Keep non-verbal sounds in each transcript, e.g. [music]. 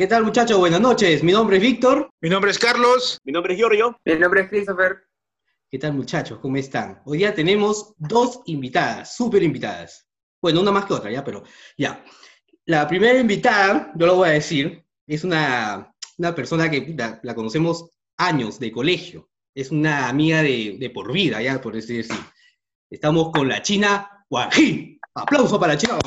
¿Qué tal muchachos? Buenas noches. Mi nombre es Víctor. Mi nombre es Carlos. Mi nombre es Giorgio. Mi nombre es Christopher. ¿Qué tal muchachos? ¿Cómo están? Hoy día tenemos dos invitadas, súper invitadas. Bueno, una más que otra, ya, pero ya. La primera invitada, yo lo voy a decir, es una, una persona que la, la conocemos años de colegio. Es una amiga de, de por vida, ya, por decir así. Estamos con la China Guají. Aplauso para la China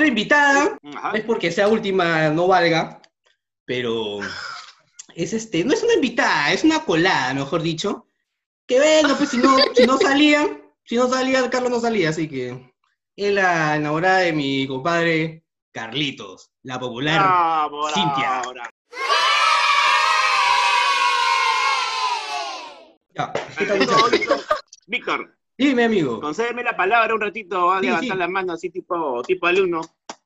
otra invitada, Ajá. es porque sea última no valga, pero es este, no es una invitada, es una colada, mejor dicho. Que bueno, pues si no, si no salía, si no salía, Carlos no salía, así que es la enamorada de mi compadre Carlitos, la popular. Vamos, Cintia. ahora. Ya, ¿qué tal, Ante todo, muchachos? Víctor, Víctor, Dime, amigo. concédeme la palabra un ratito, va a Sí, levantar sí. la mano así tipo, tipo alumno.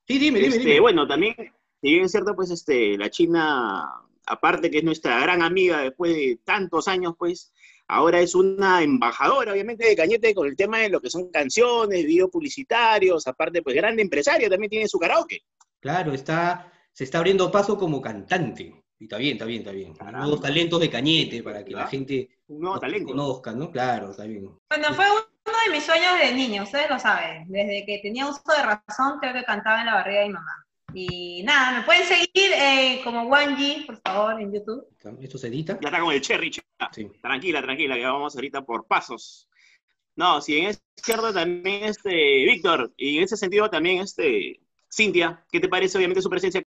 Sí, dime, dime, Este, dime. Bueno, también, si bien es cierto, pues este, la China, aparte que es nuestra gran amiga después de tantos años, pues ahora es una embajadora, obviamente, de Cañete con el tema de lo que son canciones, videos publicitarios, aparte, pues grande empresario, también tiene su karaoke. Claro, está, se está abriendo paso como cantante. Y está bien, está bien, está bien. Caramba. Nuevos talentos de Cañete para que la gente Un nuevo nos talento. conozca, ¿no? Claro, está bien. Bueno, fue uno de mis sueños de niño, ustedes lo saben. Desde que tenía uso de razón, creo que cantaba en la barriga de mi mamá. Y nada, me pueden seguir eh, como Wanji, por favor, en YouTube. ¿Esto se edita? Ya está con el cherry, chica. Sí. Tranquila, tranquila, que vamos ahorita por pasos. No, si en ese cierto también este Víctor, y en ese sentido también este Cintia, ¿qué te parece obviamente su presencia?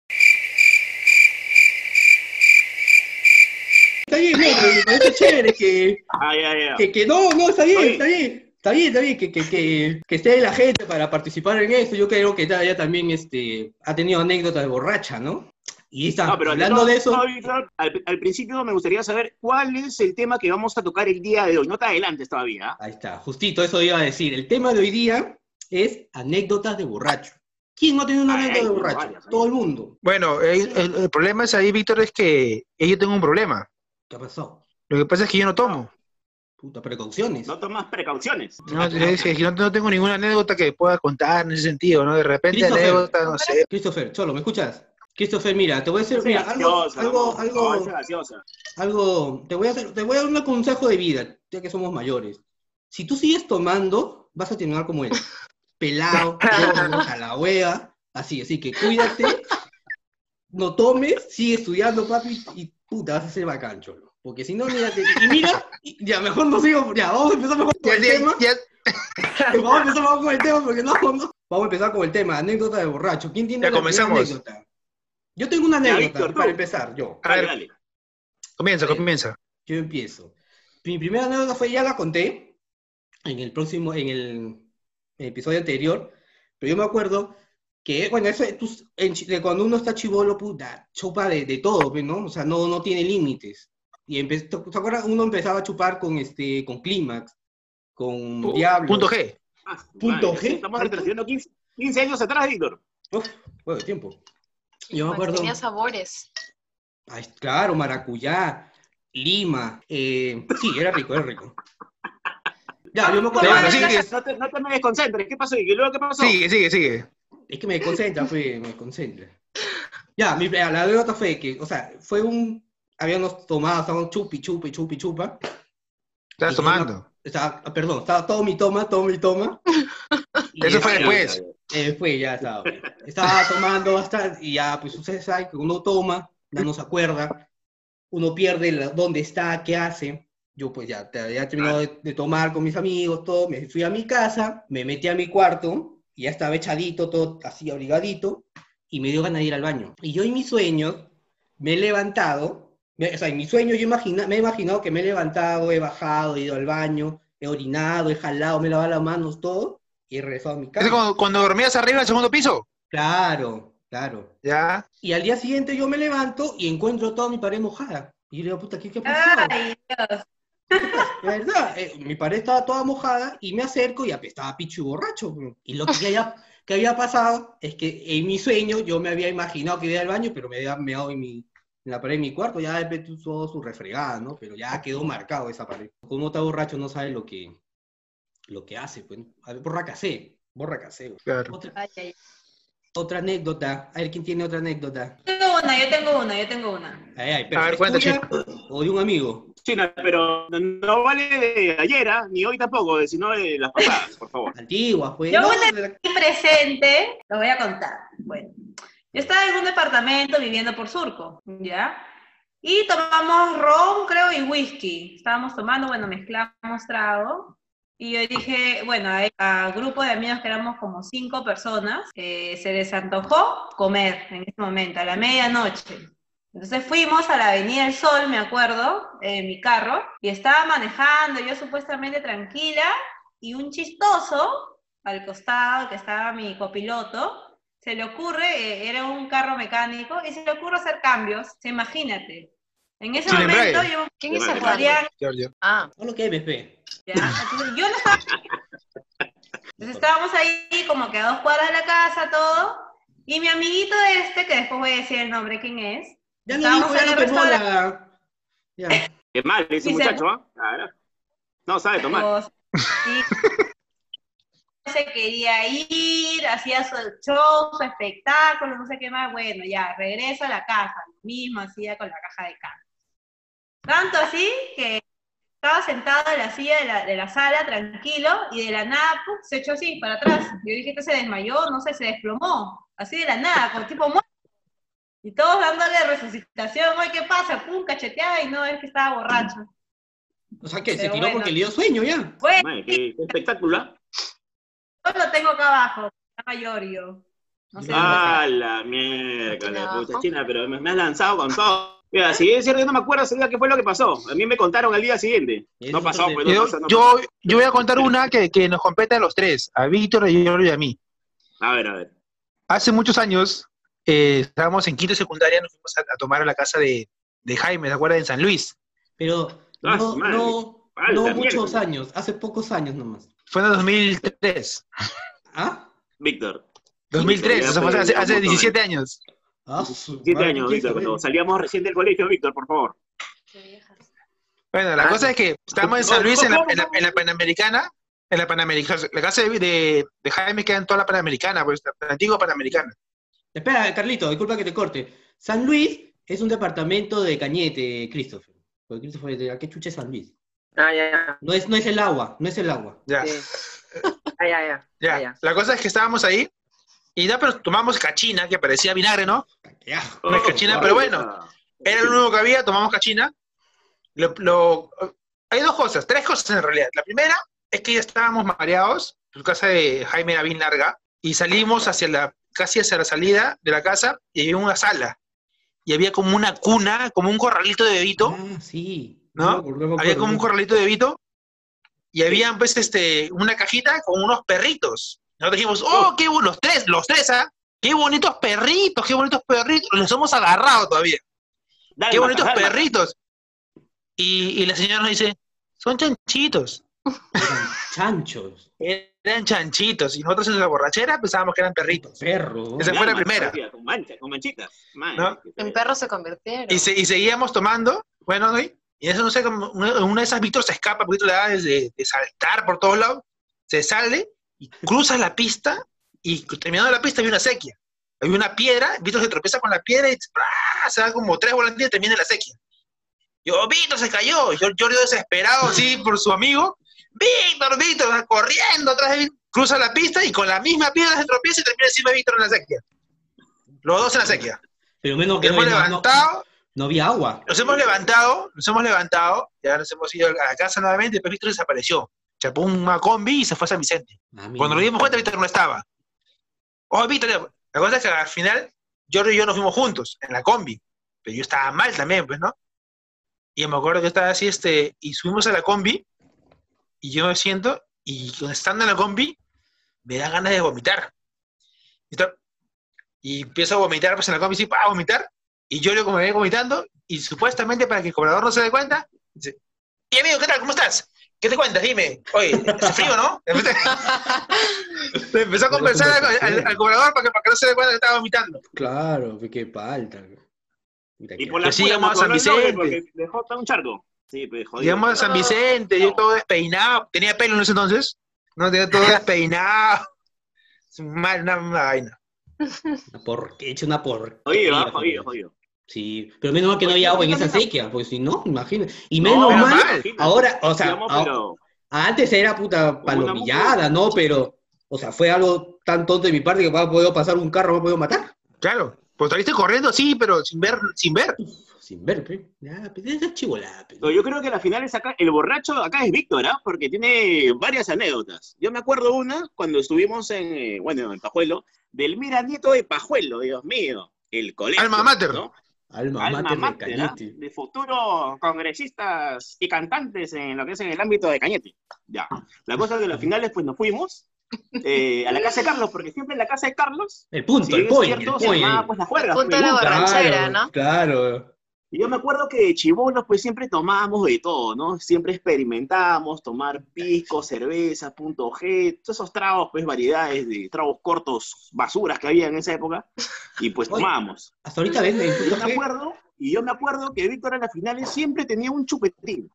Está bien, no, pero me parece chévere que, Ay, ay, ay. que, que no, no, está bien, Oye. está bien. Está bien, está bien, que, que, que, que esté la gente para participar en esto. Yo creo que ella también este, ha tenido anécdotas de borracha, ¿no? Y está, No, pero hablando no, de eso, no, Víctor, al, al principio me gustaría saber cuál es el tema que vamos a tocar el día de hoy. No te adelantes todavía. ¿ah? ahí está, justito eso iba a decir. El tema de hoy día es anécdotas de borracho. ¿Quién no ha tenido una Ay, anécdota de borracho? varias. Todo el mundo. Bueno, el, el- el problema es ahí, Víctor, es que yo tengo un problema. ¿Qué ha pasado? Lo que pasa es que yo no tomo. Puta, precauciones. No tomas precauciones. No, es que yo no tengo ninguna anécdota que pueda contar en ese sentido, ¿no? De repente Christopher. anécdota, no sé. Christopher, Cholo, ¿me escuchas? Christopher, mira, te voy a decir, Esa mira, algo, algo, no, algo, no, algo, te voy a hacer, te voy a dar un consejo de vida, ya que somos mayores. Si tú sigues tomando, vas a terminar como él. [laughs] Pelado, gordo, a la hueva, así, así que cuídate, no tomes, sigue estudiando, papi, y puta, vas a ser bacán, cholo. Porque si no, mira, te- y mira, y ya, mejor no sigo, ya, vamos a empezar mejor con el ya, tema. ya- [laughs] Vamos a empezar mejor con el tema, porque no, no. Vamos a empezar con el tema, anécdota de borracho. ¿Quién tiene Ya la comenzamos. anécdota? Yo tengo una Ya, anécdota, Víctor, para empezar, yo. A Dale, ver. dale. Comienza, comienza. Yo empiezo. Mi primera anécdota fue, ya la conté en el próximo, en el episodio anterior, pero yo me acuerdo que, bueno, eso, tú- en chi- de cuando uno está chivolo, puta, chupa de, de todo, pues, ¿no? O sea, no, no tiene límites. Y empe- ¿te acuerdas? Uno empezaba a chupar con, este, con Clímax, con Diablo. Punto G. Ah, Punto madre, G. Estamos retrocediendo 15, 15 años atrás, Víctor. Uf, bueno, tiempo. Yo me acuerdo. Tenía sabores. Ay, claro, maracuyá, lima. eh, sí, era rico, era rico. Ya, yo me [laughs] acuerdo. No, no, no te, no te me desconcentres. ¿Qué pasó? ¿Y luego qué pasó? Sigue, sigue, sigue. Es que me concentra, pues, me concentra. Ya, mi, la anécdota fue que, o sea, fue un. Habíamos tomado, estábamos chupi, chupi, chupi, chupa. Estás Y tomando. Estaba, ah, perdón, estaba todo mi toma, todo mi toma. [laughs] Eso fue después. Eh, después ya estaba. Estaba tomando bastante y ya, pues ustedes saben que uno toma, ya no se acuerda, uno pierde la- dónde está, qué hace. Yo pues ya, ya terminado de, de tomar con mis amigos, todo, me fui a mi casa, me metí a mi cuarto y ya estaba echadito, todo así abrigadito y me dio ganas de ir al baño. Y yo en mis sueños me he levantado, me- o sea, en mis sueños yo imagina, me he imaginado que me he levantado, he bajado, he ido al baño, he orinado, he jalado, me he lavado las manos, todo, y he regresado a mi ¿Es casa. cuando, cuando dormías arriba del segundo piso? Claro, claro. Ya. Y al día siguiente yo me levanto y encuentro toda mi pared mojada. Y yo le digo, puta, ¿qué, qué pasó? Ay, Dios. De verdad, eh, mi pared estaba toda mojada y me acerco y estaba pichu y borracho. Y lo que había, que había pasado es que en mi sueño yo me había imaginado que iba al baño, pero me había meado en, mi, en la pared de mi cuarto, ya después todo su refregada, ¿no? Pero ya quedó marcado esa pared. Como está borracho no sabe lo que, lo que hace, pues. A ver, borra casé, borra casé. Claro. Otra, Ay, ay. Otra anécdota. A ver quién tiene otra anécdota. Yo tengo una, yo tengo una, yo tengo una. Ay, ay, pero A ver, ¿es cuenta, O de un amigo. China, pero no vale de ayer, ¿ah? ni hoy tampoco, sino de las pasadas, por favor. [laughs] Antiguas, pues. Yo Aquí presente, lo voy a contar. Bueno, yo estaba en un departamento viviendo por Surco, ¿ya? Y tomamos ron, creo, y whisky. Estábamos tomando, bueno, mezclamos trago. Y yo dije, bueno, a, a grupo de amigos que éramos como cinco personas, eh, se les antojó comer en ese momento, a la medianoche. Entonces fuimos a la Avenida del Sol, me acuerdo, en mi carro, y estaba manejando, yo supuestamente tranquila, y un chistoso al costado, que estaba mi copiloto, se le ocurre, eh, era un carro mecánico, y se le ocurre hacer cambios, se imagínate. En ese momento yo ¿Quién es el Giorgio. Ah, No lo que entonces yo no estaba. Entonces estábamos ahí como que a dos cuadras de la casa, todo, y mi amiguito este, que después voy a decir el nombre quién es, Ya lo dijo, ya en lo tomó la... Ya. Qué mal ese muchacho, ¿ah? Claro. No sabe tomar. Y [laughs] se quería ir, hacía su show, su espectáculo, no sé qué más. Bueno, ya, regreso a la casa, lo mismo hacía con la caja de cambios. Tanto así que estaba sentado en la silla de la, de la sala, tranquilo, y de la nada, ¡pum! se echó así para atrás. Yo dije que se desmayó, no sé, se desplomó, así de la nada, como tipo muerto. Y todos dándole resucitación, oye, ¿qué pasa? Pum, cacheteada, y no, es que estaba borracho. O sea que se tiró bueno. porque le dio sueño ya. Bueno, Madre, qué, qué espectáculo. ¿ah? Yo lo tengo acá abajo, se llama Yorio. No sé Ah, Ah, la mierda, la Abajo. puta china, pero me, me has lanzado con todo. Mira, si es cierto, yo no me acuerdo ese día qué fue lo que pasó. A mí me contaron al día siguiente. No pasó, es pues no Yo, no yo, yo voy a contar una que, que nos compete a los tres, a Víctor, a Giorgio y a mí. A ver, a ver. Hace muchos años, eh, estábamos en quinto secundaria, nos fuimos a, a tomar a la casa de, de Jaime, ¿te acuerdas? En San Luis. Pero Ah, no, madre. no, Falta, no muchos años, hace pocos años nomás. Fue en el 2003. ¿Ah? Víctor. 2003, Ya o sea, hace, hace montón. 17 años. Ah, su Siete madre, años, ¿qué Víctor, cuando salíamos recién del colegio, Víctor, por favor. Bueno, la Ah. cosa es que estábamos en San Luis, en la, en la- en la Panamericana, en la Panamericana, la casa de, de, de Jaime queda en toda la Panamericana, pues, la antigua Panamericana. Espera, Carlito, disculpa que te corte. San Luis es un departamento de Cañete, Christopher. Porque Christopher, ¿de qué chucha es San Luis? Ah, ya, ya. No es, no es el agua, no es el agua. Ya, Sí. Ah, ya, ya. ya. Ah, ya. La cosa es que estábamos ahí y ya, pero tomamos cachina, que parecía vinagre, ¿no? Asco. No es cachina, pero bueno. Era lo único que había, tomamos cachina. Lo- lo- hay dos cosas, tres cosas en realidad. La primera es que ya estábamos mareados, su casa de Jaime era bien larga, y salimos hacia la, casi hacia la salida de la casa y había una sala. Y había como una cuna, como un corralito de bebito, Ah, sí. ¿No? había como un corralito de bebito, y había pues este, una cajita con unos perritos. Nosotros dijimos, oh, qué buenos, los tres, los tres, ¿ah? Qué bonitos perritos, qué bonitos perritos. Los hemos agarrado todavía. Qué bonitos perritos. Y, y la señora nos dice, son chanchitos. Chanchos, Eran chanchitos. Y nosotros en la borrachera pensábamos que eran perritos. perro. Esa fue la primera. Con manchas, con manchitas. En perros se convirtieron. Y, se- y seguíamos tomando. Bueno, ¿no? y eso no sé, como una, de esas Víctor se escapa, porque Víctor le da de, de saltar por todos lados. Se sale y cruza la pista. Y terminando la pista había una sequía. Había una piedra. Víctor se tropieza con la piedra y se da como tres volantes y termina en la sequía. Yo, Víctor se cayó. Yo, yo desesperado así por su amigo. Víctor, Víctor, va corriendo atrás de Víctor, cruza la pista y con la misma piedra se tropieza y termina encima de Víctor en la sequía. Los dos en la sequía. Pero menos que Hemos no, levantado, no había agua. nos hemos levantado, nos hemos levantado, ya nos hemos ido a la casa nuevamente, después Víctor desapareció. Chapó una combi y se fue a San Vicente. Ah. Cuando nos dimos cuenta, Víctor no estaba. Oh, Víctor, la cosa es que al final, Jordi y yo nos fuimos juntos, en la combi. Pero yo estaba mal también, pues, ¿no? Y me acuerdo que estaba así, este, y subimos a la combi, y yo me siento, y cuando estando en la combi, me da ganas de vomitar. Y, empiezo a vomitar, pues en la combi, sí, para vomitar, y yo como me voy vomitando, y supuestamente para que el cobrador no se dé cuenta, dice, y amigo, ¿qué tal? ¿Cómo estás? ¿Qué te cuentas? Dime. Oye, hace frío, ¿no? [laughs] Empezó a conversar al, al- al cobrador para que, para que no se dé cuenta que estaba vomitando. Claro, pues, qué palta. Mira Y por la Que sigamos pura a San Vicente. Porque dejó hasta un charco. Sí, pues jodido. Llegamos a San Vicente, yo todo despeinado. Tenía pelo en ese entonces. No, tenía todo [laughs] despeinado. Mal, una, una vaina. Una por- he hecho una por. Jodido, ¿ah? jodido, jodido. Sí, pero menos mal que no había agua en esa sequía, pues si no, imagínate. Y menos No, mal, ahora, o sea, Digamos, a- pero- antes era puta palomillada, ¿no? Pero, o sea, fue algo tan tonto de mi parte que me ha podido pasar un carro, me ha podido matar. Claro. Pues saliste corriendo, sí, pero sin ver, sin ver. Sin ver, pe. Ya, pues esa es chivolada, pe. No, yo creo que la final es acá, el borracho acá es Víctor, ¿ah? Porque tiene varias anécdotas. Yo me acuerdo una cuando estuvimos en, eh, bueno, en Pajuelo, del Mira Nieto de Pajuelo, Dios mío, el colegio. Alma mater. ¿no? Alma, Alma mater de mater, ¿ah? Cañete. de futuros congresistas y cantantes en lo que es en el ámbito de Cañete. Ya. La cosa es que en las finales, pues nos fuimos eh, a la casa de Carlos, porque siempre en la casa de Carlos, El punto, si el point, el cierto, se point. llamaba, pues, las juergas, punto pues, de la ¿no? borrachera, Claro, ¿no? Claro. Y yo me acuerdo que de chibolos, pues siempre tomábamos de todo, ¿no? Siempre experimentábamos, tomar pisco, cerveza, punto G, todos esos tragos, pues variedades de tragos cortos, basuras que había en esa época, y pues Oye, tomábamos. Hasta ahorita venden. Y yo me acuerdo, y yo me acuerdo que Víctor en las finales siempre tenía un chupetín. Un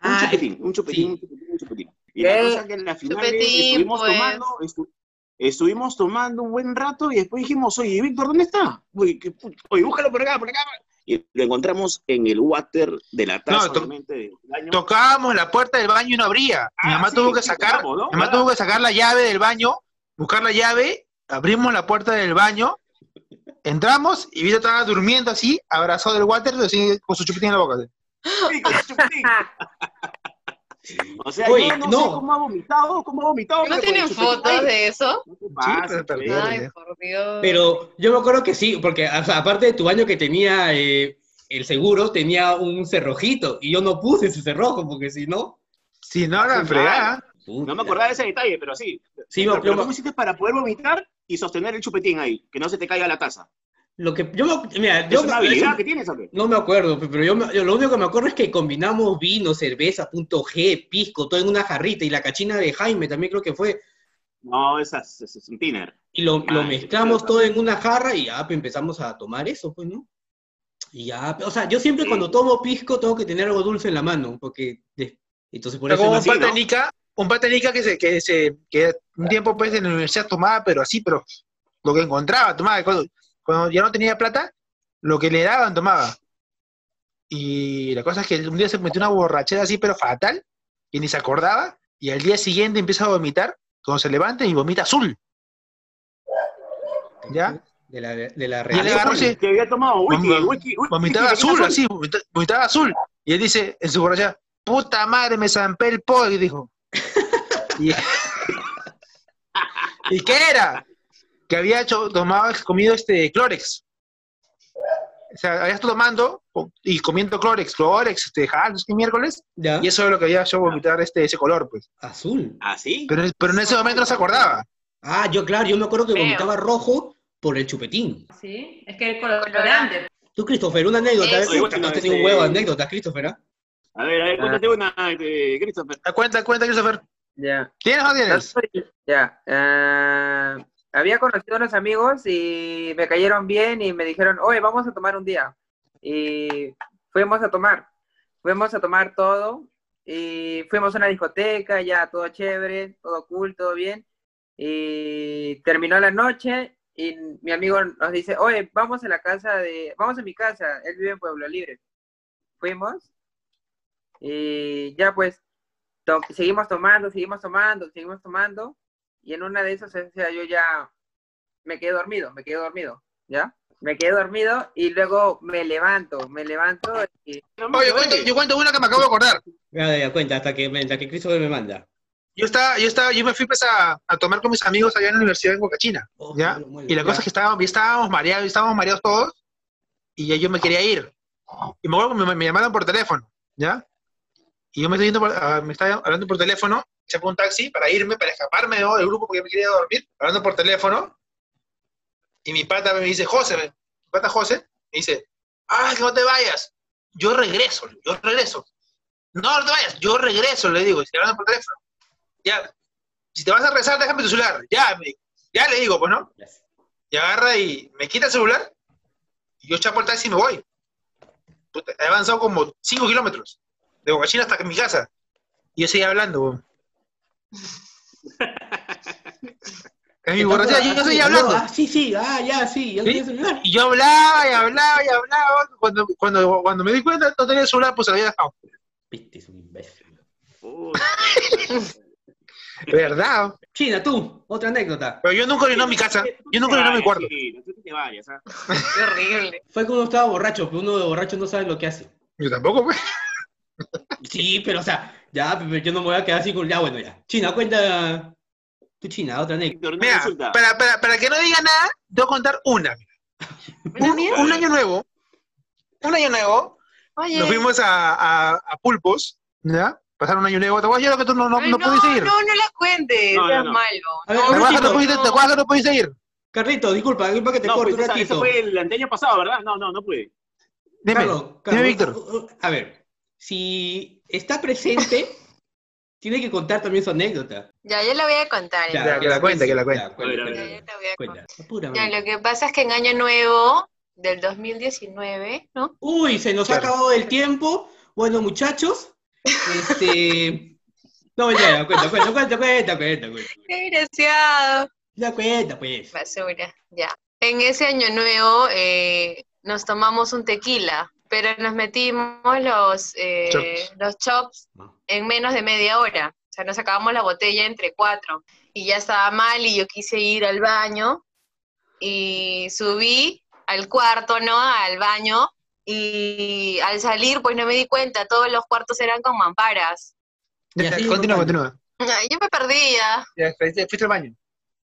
Ah, chupetín, un chupetín, sí. un chupetín, un chupetín. Y la ¿Qué? cosa es que en las finales Chupetín, estuvimos pues. tomando, estu- estuvimos tomando un buen rato y después dijimos, oye, Víctor, ¿dónde está? Oye, oye, búscalo por acá, por acá. Y lo encontramos en el water de la taza, No, to- obviamente, del baño. Tocábamos la puerta del baño y no abría. Mi Ah, mamá sí, tuvo que sacar, ¿no? mi mamá ¿Verdad? tuvo que sacar la llave del baño, buscar la llave, abrimos la puerta del baño, entramos y Vito estaba durmiendo así, abrazado del water, así, con su chupitín en la boca. así. [laughs] Sí, con su chupetín. O sea, Oye, yo no, no. sé cómo ha vomitado, cómo ha vomitado. ¿No tienen fotos de eso? No te pases, pero- pero-. Ay, por Dios. Pero yo me acuerdo que sí, porque o sea, aparte de tu baño que tenía eh, el seguro, tenía un cerrojito. Y yo no puse ese cerrojo, porque si no. Si no, la fregada. No me acordaba de ese detalle, pero sí. Sí, pero, yo pero me- ¿cómo hiciste para poder vomitar y sostener el chupetín ahí? Que no se te caiga la taza. Lo que yo me, mira, ¿Es yo una me- habilidad eso- que tienes o qué? no me acuerdo, pero yo, me- yo lo único que me acuerdo es que combinamos vino, cerveza, punto G, pisco, todo en una jarrita y la cachina de Jaime también creo que fue. No, esas, ese es un tiner. Y lo, lo mezclamos todo en una jarra y ya pues, empezamos a tomar eso, pues, ¿no? Y ya, o sea, yo siempre Sí. cuando tomo pisco tengo que tener algo dulce en la mano, porque de- entonces por Pero eso como es un patenica, un patenica que se, que se, que un tiempo pues en la universidad tomaba, pero así, pero lo que encontraba, tomaba, cuando, ya no tenía plata, lo que le daban tomaba. Y la cosa es que un día se metió una borrachera así, pero fatal, y ni se acordaba, y al día siguiente empieza a vomitar, cuando se levanta y vomita azul. ¿Ya? De la, de la Y él agarró Que había tomado whisky, Vom- whisky, whisky, vomitaba whisky, azul, así, vomita- vomitaba azul. Y él dice en su borrachera, puta madre, me zampé el pollo, [laughs] y dijo. [laughs] y, ¿Y qué era? Que había hecho, tomado, comido este Clorex. O sea, había estado tomando y comiendo Clorex, Clorex, este, ja, no sé qué miércoles, ¿Ya? y eso es lo que había hecho vomitar este, ese color, pues. Azul. ¿Ah, sí? Pero, pero en ese momento no se acordaba. Ah, yo claro, yo me acuerdo que Feo. vomitaba rojo por el chupetín. Sí, es que el colorante. Tú, Christopher, una anécdota. Eso. ¿eh? Bueno, Has tenido un este- huevo de anécdotas, Christopher, ¿ah? A ver, a ver, cuéntate una, este, Christopher. Da cuenta, cuenta, Christopher. Ya. ¿Tienes o no No tienes? Ya. eh, había conocido a unos amigos y me cayeron bien y me dijeron, oye, vamos a tomar un día. Y fuimos a tomar. Fuimos a tomar todo y fuimos a una discoteca, ya todo chévere, todo cool, todo bien. Y terminó la noche y mi amigo nos dice, oye, vamos a la casa de, vamos a mi casa, él vive en Pueblo Libre. Fuimos y ya pues seguimos tomando, seguimos tomando, seguimos tomando, y en una de esas, o sea, yo ya me quedé dormido, me quedé dormido, ¿ya? Me quedé dormido y luego me levanto, me levanto y Oye, yo cuento, yo cuento una que me acabo de acordar. Ya, ya, cuenta, hasta que, hasta que Christopher me manda. Yo estaba, yo estaba, yo me fui pues a, a tomar con mis amigos allá en la universidad en Boca Oh, ¿Ya? Y la ya. cosa es que estábamos, estábamos mareados, estábamos mareados todos, y ya yo me quería ir. Y me acuerdo que me, me llamaron por teléfono, ¿ya? Y yo me estoy yendo por- me estaba hablando por teléfono, se fue un taxi para irme, para escaparme del grupo porque me quería dormir, hablando por teléfono, y mi pata me dice, José, mi pata José, me dice, ah, que no te vayas, yo regreso, yo regreso. No, no te vayas, yo regreso, le digo, y hablando por teléfono. Ya, si te vas a rezar, déjame tu celular. Ya, me- ya le digo, pues, ¿no? Y agarra y me quita el celular, y yo chapo el taxi y me voy. Puta, he avanzado como 5 kilómetros, de Bocachina hasta mi casa. Y yo seguía hablando, weón. En mi borrachera yo no seguía hablando. Ah, sí, sí, ah, ya, sí, ya ¿Sí? tenía celular. Y yo hablaba y hablaba y hablaba. Cuando, cuando, cuando me di cuenta no tenía el celular, pues se lo había dejado. Viste, es un imbécil. Puta. [laughs] ¿Verdad? China, tú, otra anécdota. Pero yo nunca orinó en mi casa. Yo nunca orinó en mi cuarto. Sí, no tú te vayas, ¿ah? Qué [laughs] horrible. Fue cuando estaba borracho, pero uno de borracho no sabe lo que hace. Yo tampoco, pues. Sí, pero o sea, ya, pero yo no me voy a quedar así con ya, bueno, ya. China, cuenta. Tú, China, otra anécdota. Víctor, no Mira, para, para, para que no diga nada, te voy a contar una. [laughs] Un, un año nuevo. Un año nuevo. Oye. Nos fuimos a, a, a Pulpos, ¿ya? Pasar un año nuevo. ¿Te acuerdas que tú no, no, Ay, no pudiste ir? No, no la cuentes, No, no, seas no. malo. A ver, ¿Te acuerdas que no pudiste, ¿te acuerdas que no pudiste ir? Carlito, disculpa, disculpa que te No, corto pues un ratito. eso fue el año pasado, ¿verdad? No, no, no pude. Dime, Carlos, dime, Carlos, Víctor. uh, uh, A ver, si está presente, [laughs] tiene que contar también su anécdota. Ya, yo la voy a contar. Ya, Ya, que la cuente, que la cuente. Ya, A ver, a ver, Ya, a ver. yo la voy a cuenta. contar. Apúrame. Ya, lo que pasa es que en Año Nuevo del 2019, ¿no? Uy, se nos ha Claro. acabado el tiempo. Bueno, muchachos, este... [laughs] No, ya, ya, cuenta, cuenta, cuenta, cuenta, cuenta, cuenta. ¡Qué desgraciado! Ya cuenta, pues. Basura, ya. En ese año nuevo eh, nos tomamos un tequila, pero nos metimos los, eh, Chops. los chops en menos de media hora. O sea, nos acabamos la botella entre cuatro. Y ya estaba mal y yo quise ir al baño y subí al cuarto, ¿no? Al baño. Y al salir, pues no me di cuenta, todos los cuartos eran con mamparas. Ya, continúa, continúa. Yo me perdía. Ya, fuiste al baño.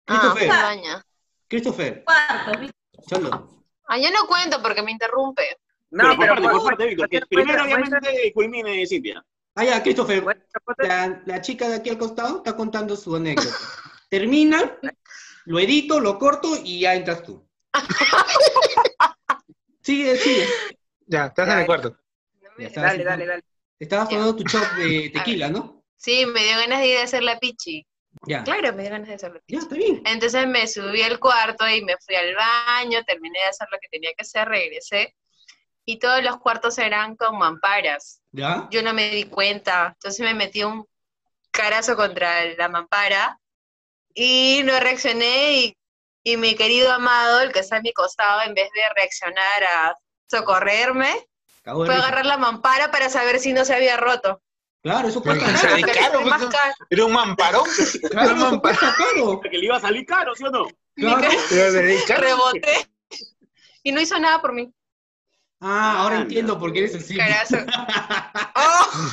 Ah, Christopher. fui al baño. Christopher, Cuarto, ¿viste? cholo. Ah, yo no cuento porque me interrumpe. No, pero, pero comparte, pues, comparte, Víctor, primero obviamente culmine Cintia. Ah, ya, Christopher, la, la chica de aquí al costado está contando su anécdota. Termina, lo edito, lo corto y ya entras tú. [laughs] Sigue, sigue. Ya, estás en el cuarto. No me- Ya está. Dale, dale, dale. Estabas tomando tu shot de tequila, ¿no? Sí, me dio ganas de ir a hacer la pichi. Ya. Claro, me dio ganas de hacer la pichi. Ya, está bien. Entonces me subí al cuarto y me fui al baño, terminé de hacer lo que tenía que hacer, regresé. Y todos los cuartos eran con mamparas. ¿Ya? Yo no me di cuenta. Entonces me metí un carazo contra la mampara y no reaccioné. Y, y mi querido amado, el que está a mi costado, en vez de reaccionar a socorrerme, fue a agarrar la mampara para saber si no se había roto. Claro, eso cuesta caro. Porque caro, más caro. Era un mamparón. [laughs] Claro, un cuesta caro. Que le iba a salir caro, ¿sí o no? Claro. Pero de caro. Reboté y no hizo nada por mí. Ah, ahora Anda. entiendo por qué eres así. Carazo. [laughs] ¡Oh!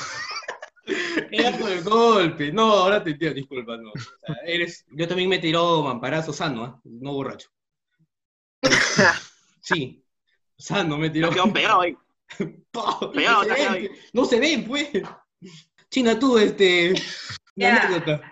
Era por el golpe. No, ahora te entiendo, disculpa, no. O sea, eres... Yo también me tiró mamparazo sano, ¿ah? No borracho. [laughs] Sí, sano me tiró. Quedó pegado ahí. [laughs] Pegado, no, se ven, no se ven, pues. China, tú, este. Una Ya. anécdota.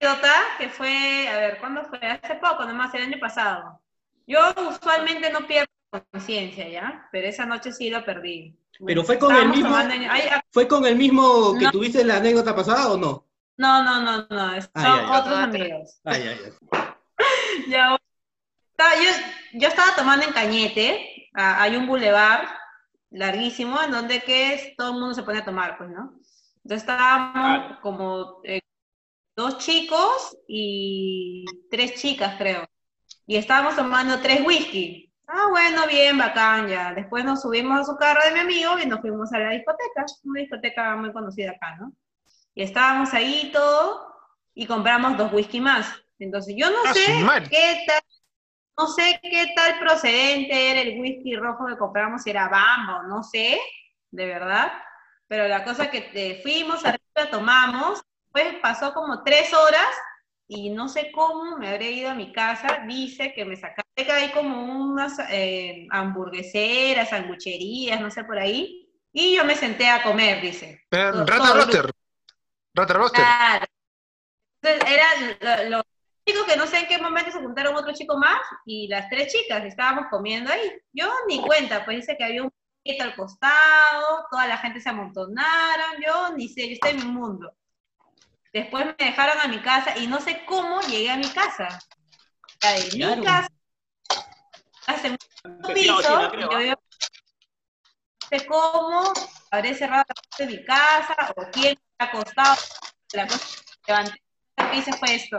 anécdota que fue, a ver, ¿cuándo fue? Hace poco, nomás el año pasado. Yo usualmente no pierdo conciencia, ¿ya? Pero esa noche sí lo perdí. Pero fue con el Estábamos mismo- tomando ay, ah, ¿Fue con el mismo que No. tuviste la anécdota pasada o no? no, no, no, no, son Ay, ay, ay. otros amigos. Ay, ay, ay. [laughs] Ya, estaba- yo, yo estaba tomando en Cañete, ah, hay un bulevar larguísimo en donde que es- todo el mundo se pone a tomar, pues, ¿no? Entonces estábamos como eh, dos chicos y tres chicas, creo. Y estábamos tomando tres whisky. Ah, bueno, bien, bacán, ya. Después nos subimos a su carro de mi amigo y nos fuimos a la discoteca, una discoteca muy conocida acá, ¿no? Y estábamos ahí todo y compramos dos whisky más. Entonces yo no Ah, sé qué tal, no sé qué tal procedente era el whisky rojo que compramos, si era Bamba o no sé, de verdad. Pero la cosa que eh, fuimos arriba, tomamos, pues pasó como tres horas y no sé cómo me habré ido a mi casa. Dice que me sacaste que hay como unas eh, hamburgueseras, sangucherías, no sé por ahí. Y yo me senté a comer, dice. Todo- Rata todo Roster. Rata Roster. Claro. Entonces, eran lo- los chicos que no sé en qué momento se juntaron otro chico más y las tres chicas estábamos comiendo ahí. Yo ni cuenta, pues dice que había un poquito al costado, toda la gente se amontonaron, yo ni sé, yo estoy en mi mundo. Después me dejaron a mi casa y no sé cómo llegué a mi casa. La de Claro. mi casa, hace un piso, y yo ¿ah? digo, no sé cómo, habré cerrado la puerta de mi casa, o quién me ha acostado, la cosa que levanté el piso fue esto.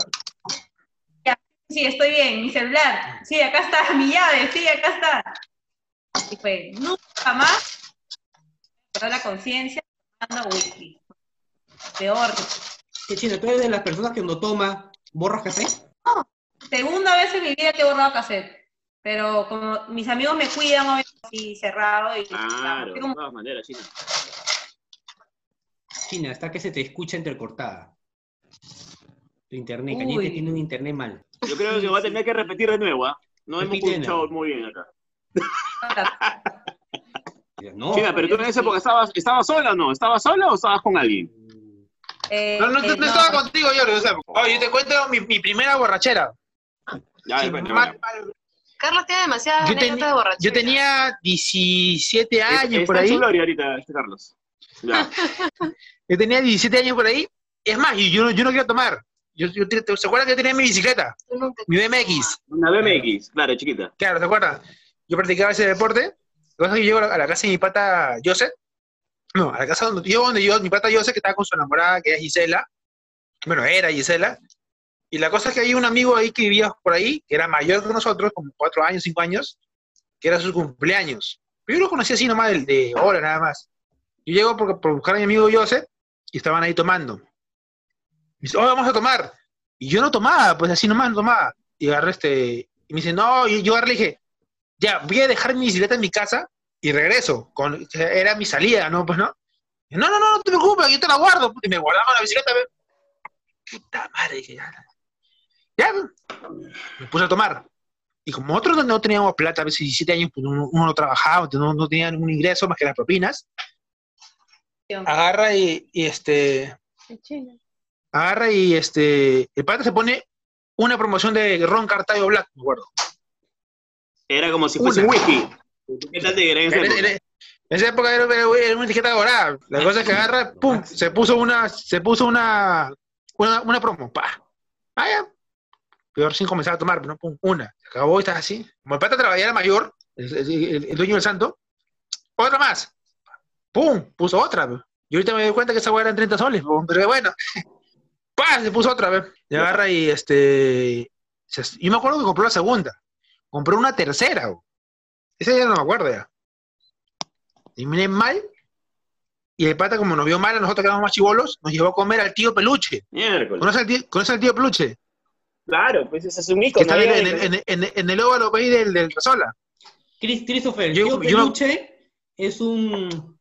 Ya, sí, estoy bien, mi celular, sí, acá está, [laughs] mi llave, sí, acá está. Y fue, nunca más, para la conciencia, tomando whisky. Peor. ¿Qué chino? ¿Tú eres de las personas que cuando toma borras café? Segunda vez en mi vida que he borrado cassette. Pero como mis amigos me cuidan, así cerrado y Claro, de todas maneras, China. China, hasta que se te escucha entrecortada. Tu internet. Cañete tiene un internet mal. Yo creo que va a tener que repetir de nuevo, ¿ah? No hemos Repite escuchado muy bien acá. [laughs] No, China, pero tú en esa época estabas, ¿estabas sola o no? ¿Estabas sola o estabas con alguien? Eh, No, no, eh, no estaba contigo, yo, oye, yo te cuento mi, mi primera borrachera. Ya, Sí, mal- mal. Carlos tiene demasiadas Yo, de borrachera. yo tenía 17 años por ahí. su gloria ahorita, este Carlos. Ya. [laughs] Yo tenía 17 años por ahí. Es más, y yo, yo no quería tomar. Yo, yo, ¿te, ¿Se acuerdan que yo tenía mi bicicleta? Mi BMX. Una BMX, claro, chiquita. Claro, ¿se acuerdan? Yo practicaba ese deporte. Lo que pasa es que llego a la, a la casa de mi pata Joseph. No, a la casa donde yo, donde yo, mi pata Joseph, que estaba con su enamorada, que era Gisela. Bueno, era Gisela. Y la cosa es que hay un amigo ahí que vivía por ahí, que era mayor que nosotros, como cuatro años, cinco años, que era su cumpleaños. Yo lo conocí así nomás, de, de hora nada más. Yo llego por, por buscar a mi amigo Joseph y estaban ahí tomando. Dice, oh, vamos a tomar. Y yo no tomaba, pues así nomás no tomaba. Y agarré este, y me dice, no, y yo agarré y dije, ya, voy a dejar mi bicicleta en mi casa y regreso. Con, era mi salida, ¿no? Pues no. Y, no, no, no, no te preocupes, yo te la guardo. Y me guardaba la bicicleta. Puta madre, dije, ya. Ya, me puse a tomar. Y como nosotros no- no teníamos plata, a veces 17 años, pues uno, uno no trabajaba, no, no tenía ningún ingreso más que las propinas, agarra y, y, este, agarra y este, el pata se pone una promoción de Ron Cartayo Black, me acuerdo. Era como si fuese whisky. ¿Qué tal te era en esa En, época? en- en esa época era, una etiqueta dorada. La cosa es que agarra, pum, se puso una, se puso una, una, una promo, pa. Ah, ya. Peor sin comenzar a tomar, ¿no? Pum, una. Se acabó y estás así. Como el pata trabajaba mayor, el, el- el dueño del santo, otra más. Pum, puso otra. pe. Y ahorita me doy cuenta que esa hueá eran 30 soles, po, pero bueno. [laughs] Pa, se puso otra vez. Y agarra y este. Yo me acuerdo que compró la segunda. Compró una tercera. bo. Esa ya no me acuerdo ya. Terminé mal. Y el pata, como nos vio mal a nosotros que éramos más chivolos, nos llevó a comer al tío Peluche. Miércoles. ¿Conoces al tío, conoces al tío Peluche? Claro, pues ese es un Que ícono. está en, el- en, el- en, en el óvalo ahí del, del Resola. Chris, Christopher, Yo- tío yo- peluche es un...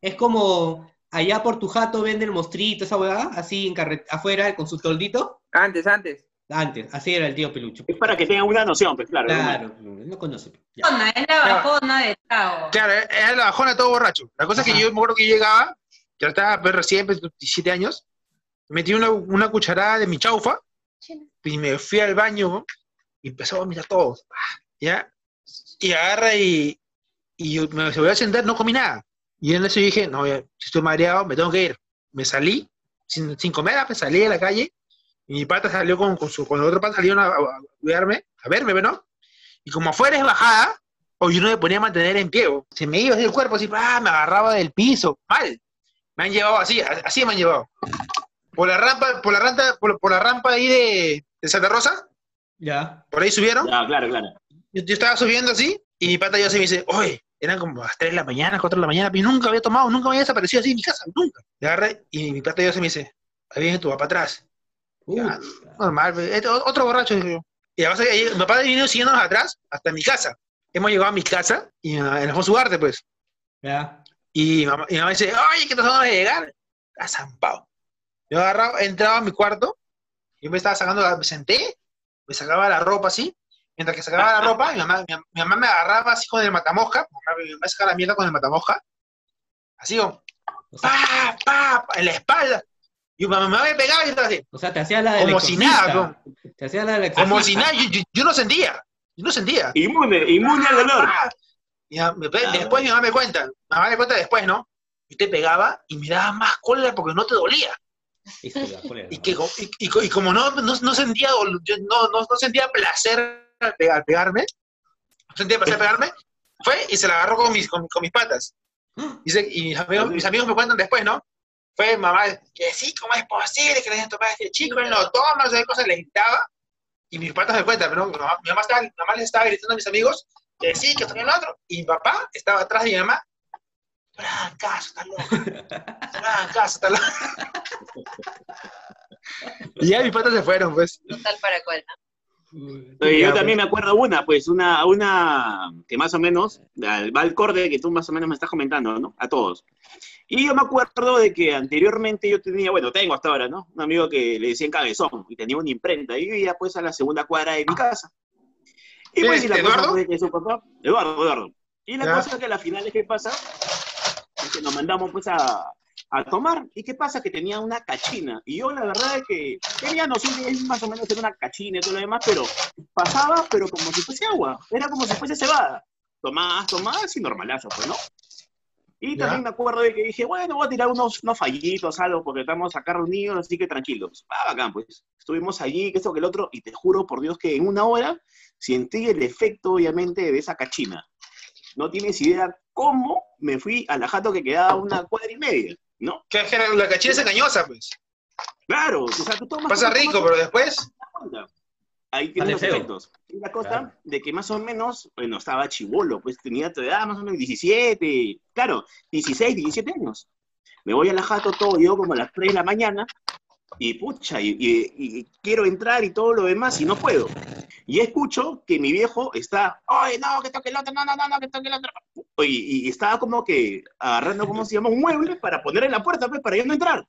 Es como allá por tu jato vende el mostrito, esa hueá, así en carre- afuera con su toldito. Antes, antes. Antes, así era el tío peluche. Es para que tengan una noción, pues claro. Claro, no conoce. Ya. Bajona, es la bajona de Chavo. Claro, era la bajona todo borracho. La cosa es que Ajá. yo me acuerdo que yo llegaba, ya estaba pues, recién, pues, 17 años, metí una, una cucharada de mi chaufa y me fui al baño y empezó a vomitar todo. ¿Ya? Y agarra y, y yo me se voy a sentar, no comí nada. Y en eso yo dije, no, ya, si estoy mareado, me tengo que ir. Me salí, sin, sin comer, pues, salí a la calle, y mi pata salió con, con su, con los otros patas salieron a, a, a verme, a verme, ¿no? Y como afuera es bajada, o yo no me ponía a mantener en pie, o se me iba así el cuerpo, así, ¡ah! me agarraba del piso, mal. Me han llevado así, así me han llevado. Por la rampa, por la rampa, por, por la rampa ahí de, de Santa Rosa, Ya. por ahí subieron. Ya, claro, claro. Yo, yo estaba subiendo así, y mi pata ya se me dice, oye, eran como las 3 de la mañana, 4 de la mañana, y nunca había tomado, nunca me había desaparecido así en mi casa, nunca. Y agarré, y mi pata ya se me dice, ahí viene tu papá atrás. Normal, este, otro borracho, dije yo. Y que ahí, mi papá vino siguiéndonos atrás hasta mi casa. Hemos llegado a mi casa, y en Alfonso Ugarte, pues. Ya. Y mi mamá, y mamá dice, oye, ¿qué te vas de llegar? A San Pau. Yo agarraba, entraba a mi cuarto, yo me estaba sacando, la- me senté, me sacaba la ropa así, mientras que sacaba la ropa, mi mamá, mi, mi mamá me agarraba así con el matamosca, mi mamá sacaba la mierda con el matamosca, así como, pa, pa, pa, en la espalda. Y mi mamá me pegaba y yo estaba así, o sea, te hacía la del Como si nada, Te hacía la del como si nada, yo, yo- yo no sentía, yo no sentía. Inmune, inmune al dolor. Ah, Ah. después mi mamá me cuenta, mi mamá me cuenta después, ¿no? Y te pegaba y me daba más cólera porque no te dolía. De cólera, Y, que, y, y- y como no, no, no sentía, yo no, no, no sentía placer al, pe- al pegarme, no sentía placer al pegarme, fue y se la agarró con mis, con, con mis patas. Dice, y mis amigos, mis amigos me cuentan después, ¿no? Fue mamá, que sí, ¿cómo es posible que le hayan tomado a este chico? Él no toma, no sé qué cosa, le gritaba. Y mis patas me cuentan, pero mi mamá, mi mamá estaba, mi mamá les estaba gritando a mis amigos que sí, que que lo otro. Y mi papá estaba atrás de mi mamá. No le hagan caso, está loco. No le hagan caso, está loco. [laughs] Y ya mis patas se fueron, pues. Tal para cual. Oye, yo también me acuerdo una, pues, una, una que más o menos, al- va al corde que tú más o menos me estás comentando, ¿no? A todos. Y yo me acuerdo de que anteriormente yo tenía, bueno, tengo hasta ahora, ¿no? Un amigo que le decían cabezón y tenía una imprenta y vivía pues a la segunda cuadra de mi casa. Y pues, y la cosa ¿Eduardo? fue que su papá, Eduardo, Eduardo. Y la Ya. cosa que a la final es que pasa, es que nos mandamos pues a, a tomar. ¿Y qué pasa? Que tenía una cachina. Y yo la verdad es que tenía noción de más o menos era una cachina y todo lo demás, pero pasaba, pero como si fuese agua. Era como si fuese cebada. Tomás, tomás y normalazo, pues, ¿no? Y Ya. también me acuerdo de que dije, bueno, voy a tirar unos, unos fallitos, algo, porque estamos acá reunidos, así que tranquilos. Ah, bacán, pues. Estuvimos allí, que esto, que el otro, y te juro por Dios que en una hora sentí el efecto, obviamente, de esa cachina. No tienes idea cómo me fui a la jato que quedaba una cuadra y media, ¿no? Que la cachina es engañosa, pues. Claro, o sea, tú tomas... Pasa rico, pero después. Ahí tienes Sale los efectos. La cosa Claro. de que más o menos, bueno, estaba chivolo, pues tenía tu edad, más o menos 17, claro, 16, 17 años. Me voy a la jato todo, yo como a las 3 de la mañana, y pucha, y, y- y quiero entrar y todo lo demás, y no puedo. Y escucho que mi viejo está, ay, no, que toque el otro, no, no, no, no, que toque el otro. Y, y estaba como que agarrando, ¿cómo se llama? Un mueble para poner en la puerta, pues, para yo no entrar.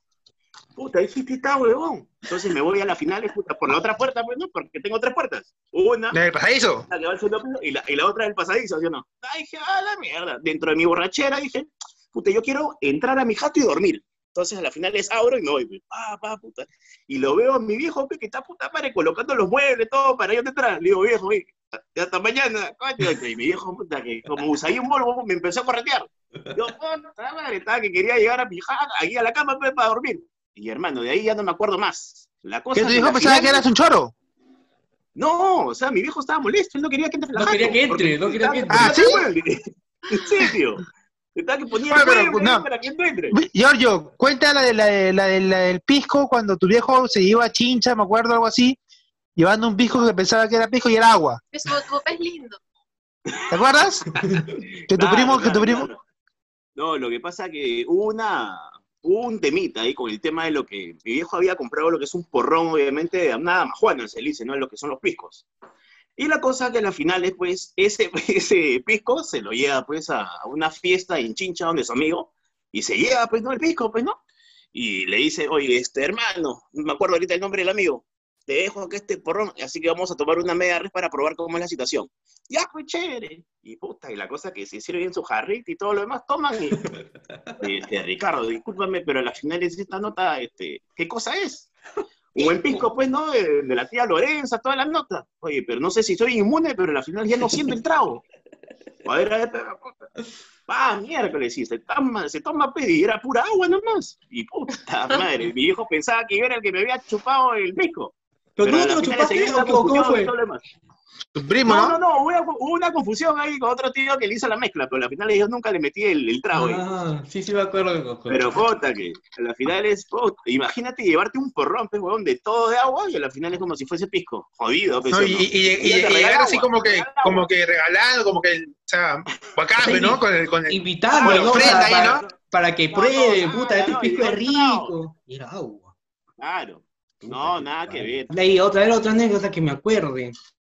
Puta, ahí sí está, huevón. Entonces me voy a la final, puta, por la otra puerta, pues, ¿no? Porque tengo tres puertas. Una, ¿En el pasadizo? la que va al segundo piso, y la, y la otra del pasadizo, ¿sí o no? Ay, dije, ah, la mierda. Dentro de mi borrachera dije, puta, yo quiero entrar a mi jato y dormir. Entonces a la final les abro y me voy, pues, pa, pa, puta. Y lo veo a mi viejo, pues, que está puta madre colocando los muebles, todo, para yo entrar. Le digo, viejo, oye, ya hasta mañana, coño. Y mi viejo, puta, que como usaí un polvo, me empezó a corretear. Yo, puta madre, estaba que quería llegar a mi jato, ahí a la cama, pues, para dormir. Y hermano, de ahí ya no me acuerdo más. La cosa ¿Qué tu que hijo pensaba final- que eras un choro? no, o sea, mi viejo estaba molesto, él no quería que entre No jato, quería que entre, no quería que entre. el mueble. [laughs] En serio. Estaba que ponía Bueno, pero, no. para que no entre. Giorgio, cuenta la, de, la, de- la, de- la del pisco cuando tu viejo se iba a chincha, me acuerdo, algo así, llevando un pisco que pensaba que era pisco y era agua. Pues, tu, tu papá es lindo. ¿Te acuerdas? [laughs] que tu Claro, primo, que tu primo. claro. No, lo que pasa que hubo una, un temita ahí con el tema de lo que mi viejo había comprado, lo que es un porrón, obviamente, de una majuana, se dice, ¿no? Lo que son los piscos. Y la cosa que a la final es, pues, ese, [laughs] ese pisco se lo lleva, pues, a una fiesta en Chincha donde su amigo, y se lleva, pues, ¿no? El pisco, pues, ¿no? Y le dice, oye, este hermano, no me acuerdo ahorita el nombre del amigo, te dejo acá este porrón, así que vamos a tomar una media res para probar cómo es la situación. Ya, pues, chévere. Y puta, y la cosa que se sirve en su jarrita y todo lo demás, toman y... [laughs] Este, Ricardo, discúlpame, pero la final es esta nota, este, ¿qué cosa es? Un buen pisco, pues, ¿no? De, de la tía Lorenza, todas las notas. Oye, pero no sé si soy inmune, pero la final ya no siento el trago. A ver, a ver. Ah, miércoles, sí, se toma, se toma pe, y era pura agua nomás. Y puta madre, mi viejo pensaba que yo era el que me había chupado el pisco. ¿Pero a tú la no te lo final chupaste la o cómo fue? Tu primo, No, ¿no? no, hubo, hubo una confusión ahí con otro tío que le hizo la mezcla, pero al final yo nunca le metí el, el trago. ahí. Ah, sí, sí me acuerdo. Pero puta que a la final es, imagínate llevarte un porrón, pues, huevón, de todo de agua y a la final es como si fuese pisco. Jodido, pues, No, ¿o y, no? y- y- Ella y- te y regala llegar así como que, como que regalando, como que, o sea, bacán, Sí. ¿no? Con el, con el, Invitando, Ah, ¿no? Ahí, para, ¿no? para que no, puta, este no, pisco es rico. Y Era agua. Claro. No, nada que ver. Leí otra, era otra anécdota que me acuerde.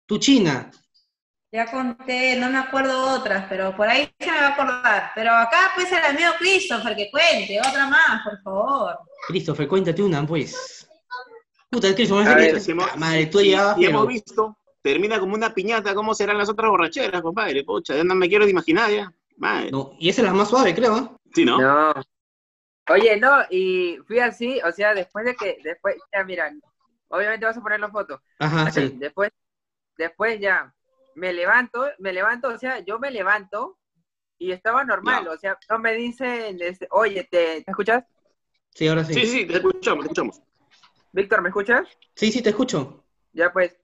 Tu China. Ya conté, no me acuerdo otras, pero por ahí se me va a acordar. Pero acá pues el amigo Christopher que cuente, otra más, por favor. Christopher, cuéntate una, pues. Puta, Christopher, A me ver, hace Si que... hemos- madre, tú llegabas, y hemos visto, termina como una piñata, ¿cómo serán las otras borracheras, compadre? Pucha, ya no me quiero imaginar ya. Madre. No, y esa es la más suave, creo, ¿eh? Sí, ¿no? No. Oye, no, y fui así, o sea, después de que, después, ya mira, obviamente vas a poner la foto. Ajá, sí. Después, después ya, me levanto, me levanto, o sea, yo me levanto y estaba normal, o sea, no me dicen, este, oye, ¿te, ¿te escuchas? Sí, ahora sí. Sí, sí, te escuchamos, te escuchamos. Víctor, ¿me escuchas? Sí, sí, te escucho. Ya pues,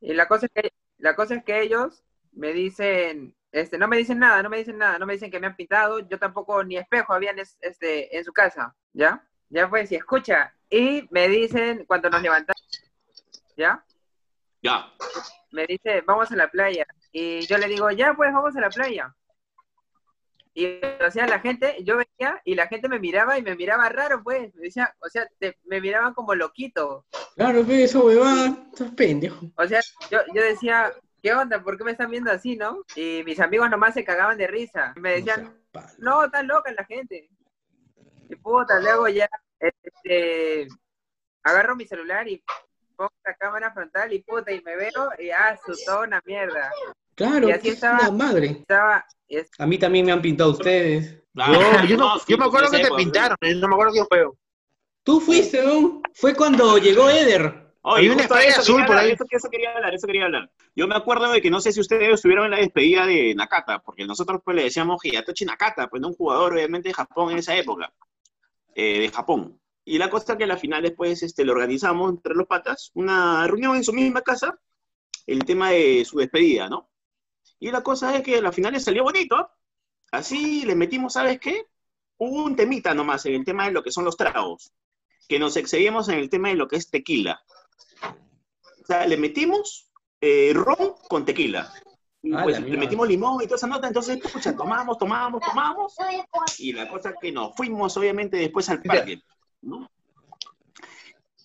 y la cosa es que, la cosa es que ellos me dicen, este, no me dicen nada, no me dicen nada, no me dicen que me han pintado, yo tampoco ni espejo habían es- este, en su casa, ¿ya? Ya pues, y escucha, y me dicen cuando nos levantamos, ¿ya? Ya. me dice, vamos a la playa. Y yo le digo, ya, pues vamos a la playa. Y o sea, la gente, yo venía y la gente me miraba y me miraba raro, pues. Me decía, o sea, te- me miraban como loquito. Claro, pe, eso, huevada. Estás pendejo. O sea, yo, yo decía, ¿qué onda? ¿Por qué me están viendo así, no? Y mis amigos nomás se cagaban de risa. Y me decían, no, está loca la gente. Y puta, luego ya, este, agarro mi celular y pongo la cámara frontal y puta, y me veo y ah, su toda una mierda. Claro, Y así estaba. la madre. Estaba, es- A mí también me han pintado ustedes. Claro, Yo, yo, no, yo me acuerdo que te época, pintaron, eh, no me acuerdo quién fue. Tú fuiste, ¿no? Fue cuando llegó Eder. Oye, Había una estrella azul por ahí. Eso, eso quería hablar, eso quería hablar. Yo me acuerdo de que no sé si ustedes estuvieron en la despedida de Nakata, porque nosotros pues le decíamos Hiyatoshi Nakata, pues no un jugador obviamente de Japón en esa época, eh, de Japón. Y la cosa que a la final después este, lo organizamos entre los patas, una reunión en su misma casa, el tema de su despedida, ¿no? Y la cosa es que a la final le salió bonito, así le metimos, ¿sabes qué? Hubo un temita nomás en el tema de lo que son los tragos, que nos excedíamos en el tema de lo que es tequila. O sea, le metimos eh, ron con tequila. Y Ah, pues, le metimos limón y toda esa nota, entonces, pucha, tomamos, tomamos, tomamos. Y la cosa es que nos fuimos, obviamente, después al parque. ¿no?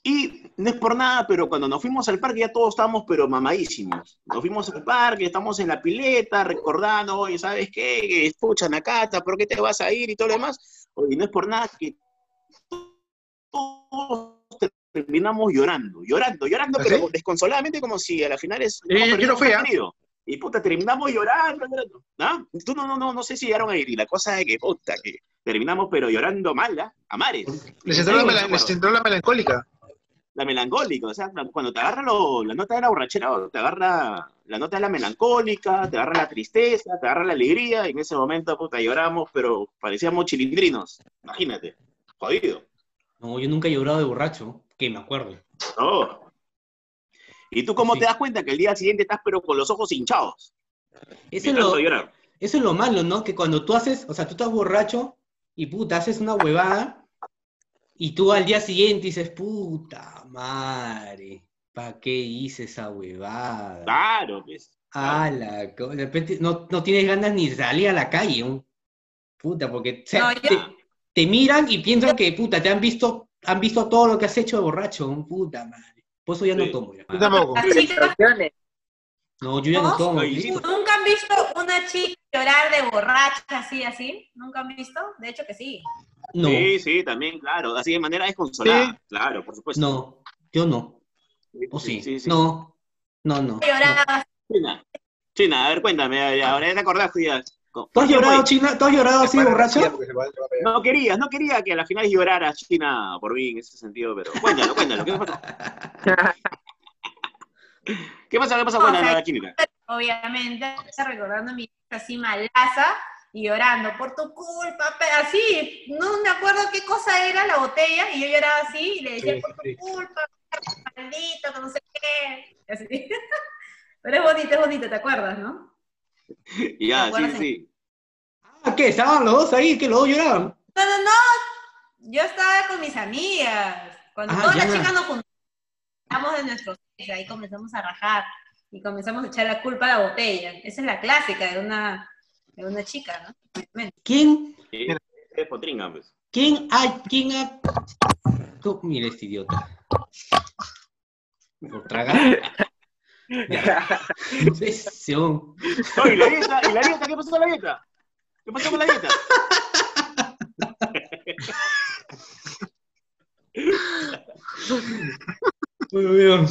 Y no es por nada, pero cuando nos fuimos al parque ya todos estábamos, pero mamadísimos. Nos fuimos al parque, estamos en la pileta, recordando, oye, ¿sabes qué? Escucha, Nakata, ¿por qué te vas a ir? Y todo lo demás. Oye, no es por nada que todos terminamos llorando, llorando, llorando, ¿Ah, pero desconsoladamente como si a la final es... Sí, yo no fui, ¿ah? perdido. Y puta, terminamos llorando, llorando. ¿Ah? Tú no, no, no, no sé si llegaron a ir. Y la cosa es que, puta, que terminamos pero llorando mal, ¿ah? a mares. Les entró, la, Sí, mela- me acuerdo. les entró la melancólica. La melancólica, o sea, cuando te agarra lo- la nota de la borrachera, te agarra la nota de la melancólica, te agarra la tristeza, te agarra la alegría, y en ese momento, puta, lloramos, pero parecíamos chilindrinos. Imagínate, jodido. No, yo nunca he llorado de borracho, que me acuerdo. No. ¿Y tú cómo Sí. te das cuenta que el día siguiente estás pero con los ojos hinchados? Eso es, lo, eso es lo malo, ¿no? Que cuando tú haces, o sea, tú estás borracho y puta, haces una huevada y tú al día siguiente dices, puta madre, ¿para qué hice esa huevada? Claro, pues. Ah, la co- de repente no, no tienes ganas ni de salir a la calle, ¿no? puta, porque o sea, No, yo- te, te miran y piensan que puta, te han visto, han visto todo lo que has hecho de borracho, ¿no? puta madre. Por eso ya no tomo. ya. Yo tampoco. Las chicas extorsiones. No, yo ya no ¿No? tomo. ¿Nunca han visto una chica llorar de borracha así, así? ¿Nunca han visto? De hecho que sí. No, Sí, sí, también, claro. Así de manera desconsolada. Sí. Claro, por supuesto. no, yo no. ¿O sí? No, no, no. no. Lloraba China. China, a ver, cuéntame, ahora ya te acordaste ya. ¿Con- ¿Tú has llorado? China? ¿Tú has llorado así borracho? No querías, no quería que a la final llorara China por mí en ese sentido, pero cuéntalo, cuéntalo, ¿qué pasó? [laughs] ¿Qué pasa? ¿Qué pasa? No, Cuéntalo, o sea, la química. obviamente, recordando mi hija así malaza y llorando por tu culpa, pero así, no me acuerdo qué cosa era la botella y yo lloraba así y le decía Sí, por tu sí. culpa, maldito, no sé qué. así. [laughs] Pero es bonito, es bonito, ¿te acuerdas, no? [laughs] Ya, sí, sí. Ah, ¿Qué? ¿Estaban los dos ahí? ¿Que los dos lloraban? No, no, no, yo estaba con mis amigas, cuando Ah, todas ya. las chicas nos juntamos de nuestros ahí comenzamos a rajar y comenzamos a echar la culpa a la botella. Esa es la clásica de una, de una chica, ¿no? Obviamente. ¿Quién, Es potringa, pues. quién ha, quién ha... Mira este idiota. Por tragar. Presión. Oye, ¿y la dieta? ¿Y la dieta? ¿Qué pasó con la dieta? ¿Qué pasó con la dieta? Bueno, bien.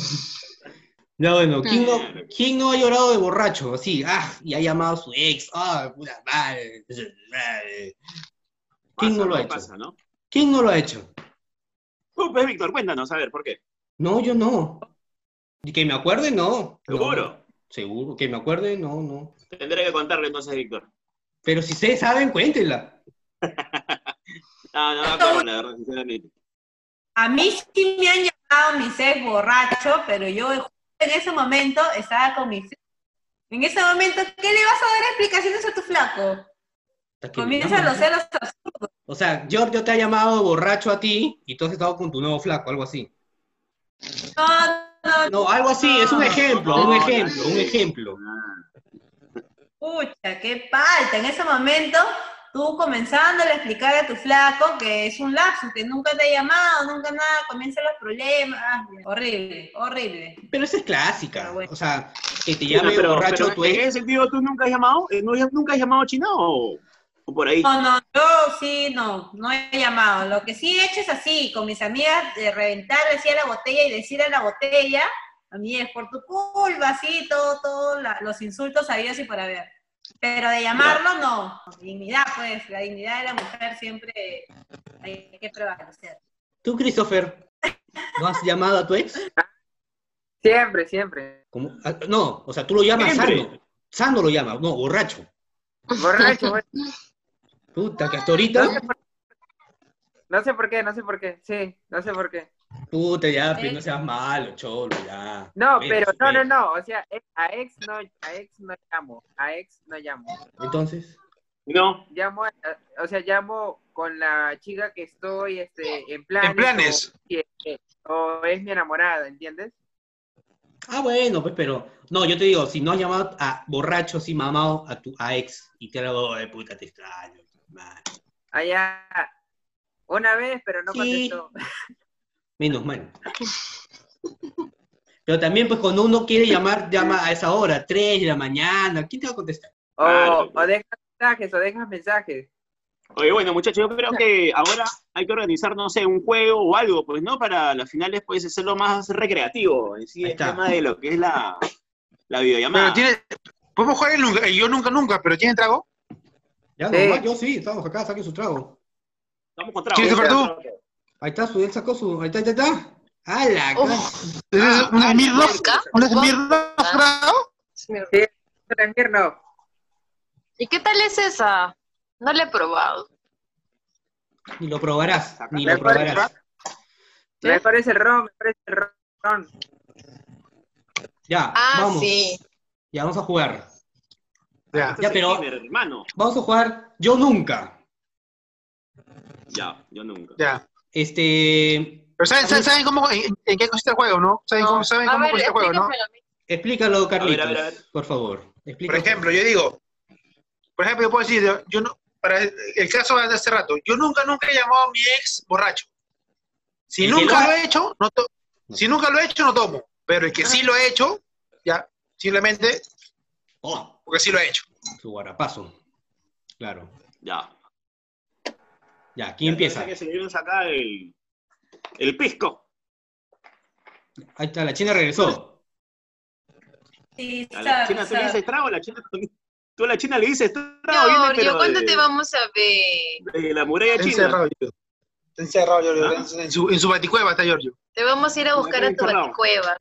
Ya bueno, ¿quién no, ¿quién no ha llorado de borracho? Así, ah, y ha llamado a su ex, ah, puta madre. madre. ¿Quién Pasa, no lo ha hecho? Pasa, ¿no? ¿Quién no lo ha hecho? Tú, pues, Víctor, cuéntanos, a ver, ¿por qué? No, yo no. Y que me acuerde, no. No. ¿Seguro? Seguro, que me acuerde, no, no. Tendré que contarle entonces, Víctor. Pero si ustedes saben, cuéntenla. [laughs] No, no me acuerdo, la verdad, sinceramente. A mí sí me han llamado mis ex borracho, pero yo en ese momento estaba con mi En ese momento, ¿qué le vas a dar explicaciones a tu flaco? Comienzan los celos absurdos. O sea, Giorgio te ha llamado borracho a ti y tú has estado con tu nuevo flaco, algo así. No, no, No, algo así, es un ejemplo, un ejemplo, un ejemplo. Pucha, qué falta. En ese momento, tú comenzándole a explicar a tu flaco que es un lapso, que nunca te ha llamado, nunca nada, comienzan los problemas. Ah, horrible, horrible. Pero esa es clásica. Bueno. O sea, que te llame pero, borracho pero tu ¿En ese sentido tú nunca has llamado? Eh, ¿No, ¿Nunca has llamado a China o, o por ahí? No, no, yo sí, no, no he llamado. Lo que sí he hecho es así, con mis amigas, de reventar así a la botella y decir a la botella, a mí es por tu culpa, así, todo, todo, la- los insultos habidos y por haber. Pero de llamarlo, no. Dignidad, pues, la dignidad de la mujer siempre hay que prevalecer. ¿Tú, Christopher, [laughs] no has llamado a tu ex? Siempre, siempre. ¿Cómo? Ah, No, o sea, tú lo llamas Siempre. sano. Sano lo llamas, no, borracho. Borracho, güey. Puta, que hasta No ahorita, sé, por, no sé por qué, no sé por qué. Sí, no sé por qué. puta, ya, pues, no seas malo, cholo, ya. No, pero no, no, supera. no. O sea, eh, a ex no, a ex no llamo. A ex no llamo. Entonces, No. Llamo, a- o sea, llamo con la chica que estoy este, en planes. En planes. O, eh, es mi enamorada, ¿entiendes? ah, bueno, pues, pero, no, yo te digo, si no has llamado a borracho, así mamado, a tu a ex, y te hago, de puta, te extraño, Allá, una vez, pero no Sí. contestó. Menos mal. Pero también, pues, cuando uno quiere llamar, llama a esa hora, 3 de la mañana, ¿quién te va a contestar? O, Claro. o dejas mensajes, o dejas mensajes. Oye, bueno, muchachos, yo creo que ahora hay que organizar, no sé, un juego o algo, pues, ¿no? Para las finales, pues, hacerlo más recreativo, en sí, el tema de lo que es la, la Pero videollamada. tiene, podemos jugar el, nunca- el yo nunca nunca, pero ¿tiene trago? Ya, Sí. nomás, yo sí, estamos acá, saquen su trago. Vamos contra ¿Quieres tocar tú? Ahí está, su, él sacó su, ahí está, ahí está, ahí está. ¡Hala! Uf. ca- ¿Es Ah, una ah, mierda? ¿Vodka? ¿Una ¿Vodka? mierda? trago? También no. ¿Y qué tal es esa? No la he probado. Ni lo probarás, ni Me lo probarás. parece- Me parece el ron, me parece el ron. Ya, Ah, vamos. sí. Ya, vamos a jugar. Ya. Este Ya, pero- hermano. Vamos a jugar Yo Nunca. Ya, yo nunca. Ya. Este, Pero ¿saben, saben, saben cómo, en, en qué consiste el juego, no? ¿Saben No. cómo, saben cómo ver, consiste el juego, no? explícalo, Carlitos, A ver, a ver, a ver. por favor. Por Explícalo. ejemplo, yo digo, por ejemplo, yo puedo decir, yo, yo no, para el, el caso de hace rato, yo nunca, nunca he llamado a mi ex borracho. Si nunca lo lo he hecho, no to- si nunca lo he hecho, no tomo. Pero el que sí lo he hecho, ya, simplemente Oh, porque sí lo he hecho. su guarapazo. Claro. Ya. Ya, ¿quién empieza? Que se deben sacar el, el pisco. Ahí está, la china regresó. Sí, la sabe, china tú le sabe. dices trago, la china tú a la china le dices trago, viene, Giorgio, pero ¿cuándo de- te vamos a ver? de la muralla Está china. encerrado, Giorgio. Está encerrado, Giorgio. ¿Ah? En, su, en su baticueva está Giorgio. Te vamos a ir a buscar a tu encerrado. baticueva.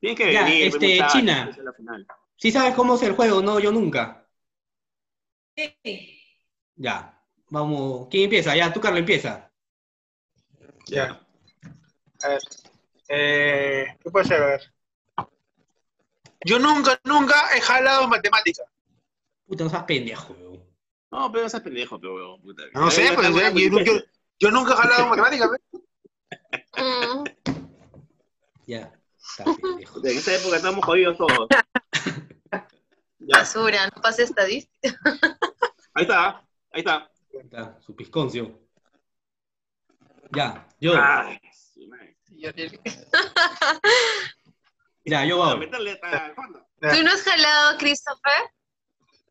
Tienes que Ya, venir, este, China. la final. Sí sabes cómo es el juego, no, yo nunca. Sí. Ya, vamos. ¿Quién empieza? Ya, tú, Carlos, empieza. Ya. A ver. Eh, ¿Qué puede ser? A ver. Yo nunca, nunca he jalado matemática. Puta, no seas pendejo, weón. No, pero ese es pendejo, pero puta. No sé, Ya pues, está yo, buena, yo- yo- yo nunca he jalado matemática. pues. [laughs] Mm, Ya. En esta época estamos jodidos todos. [laughs] Ya, basura, no pasa estadística. [laughs] ahí está, ahí está. Ahí está, su pisconcio. Ya, yo. Ay. Ya, yo voy. ¿Tú no has jalado, Christopher?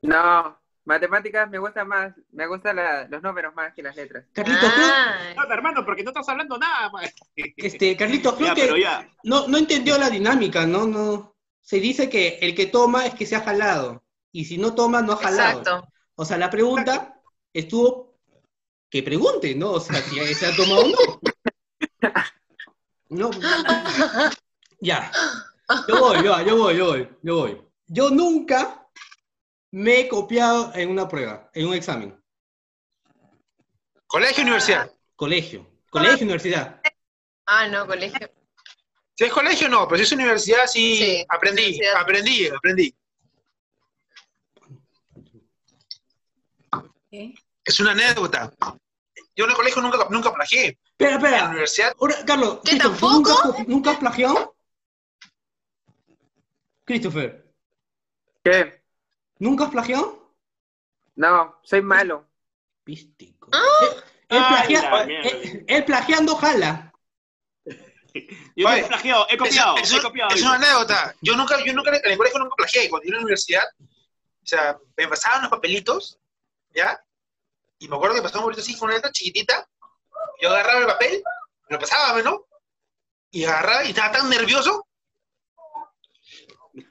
No, matemáticas me gusta más, me gustan la- los números más que las letras. Carlitos, creo, Ah, No, hermano, porque no estás hablando nada. pues. este, Carlitos, [laughs] creo Ya, pero que ya. no, no entendió la dinámica, ¿no? no Se dice que el que toma es que se ha jalado. Y si no toma, no ha jalado. exacto. O sea, la pregunta estuvo que pregunte, ¿no? O sea, si se ha tomado o no. No. [laughs] Ya. Yo voy, yo, yo voy, yo voy, yo voy. Yo nunca me he copiado en una prueba, en un examen. Colegio, universidad. Colegio. Colegio, universidad. Ah, no, colegio. Si es colegio, no, pero si es universidad, sí, Sí, aprendí, universidad. aprendí, aprendí. ¿Qué? Es una anécdota. yo en el colegio nunca, nunca plagié. Espera, En la espera. universidad, Ahora, Carlos, ¿Qué, ¿tú nunca, has- nunca has plagiado? Christopher, ¿Qué? ¿Nunca has plagiado? No, soy malo. Pístico. Ah. Él, plagia- plagiando jala. Yo he plagiado, he copiado, es- he copiado. es una anécdota. Yo nunca, yo nunca, en el colegio nunca plagié. Cuando yo en la universidad, o sea, me pasaban los papelitos, ¿ya? Y me acuerdo que pasaba un papelito así con una letra chiquitita. Yo agarraba el papel, me lo pasaba, ¿no? Y agarraba y estaba tan nervioso.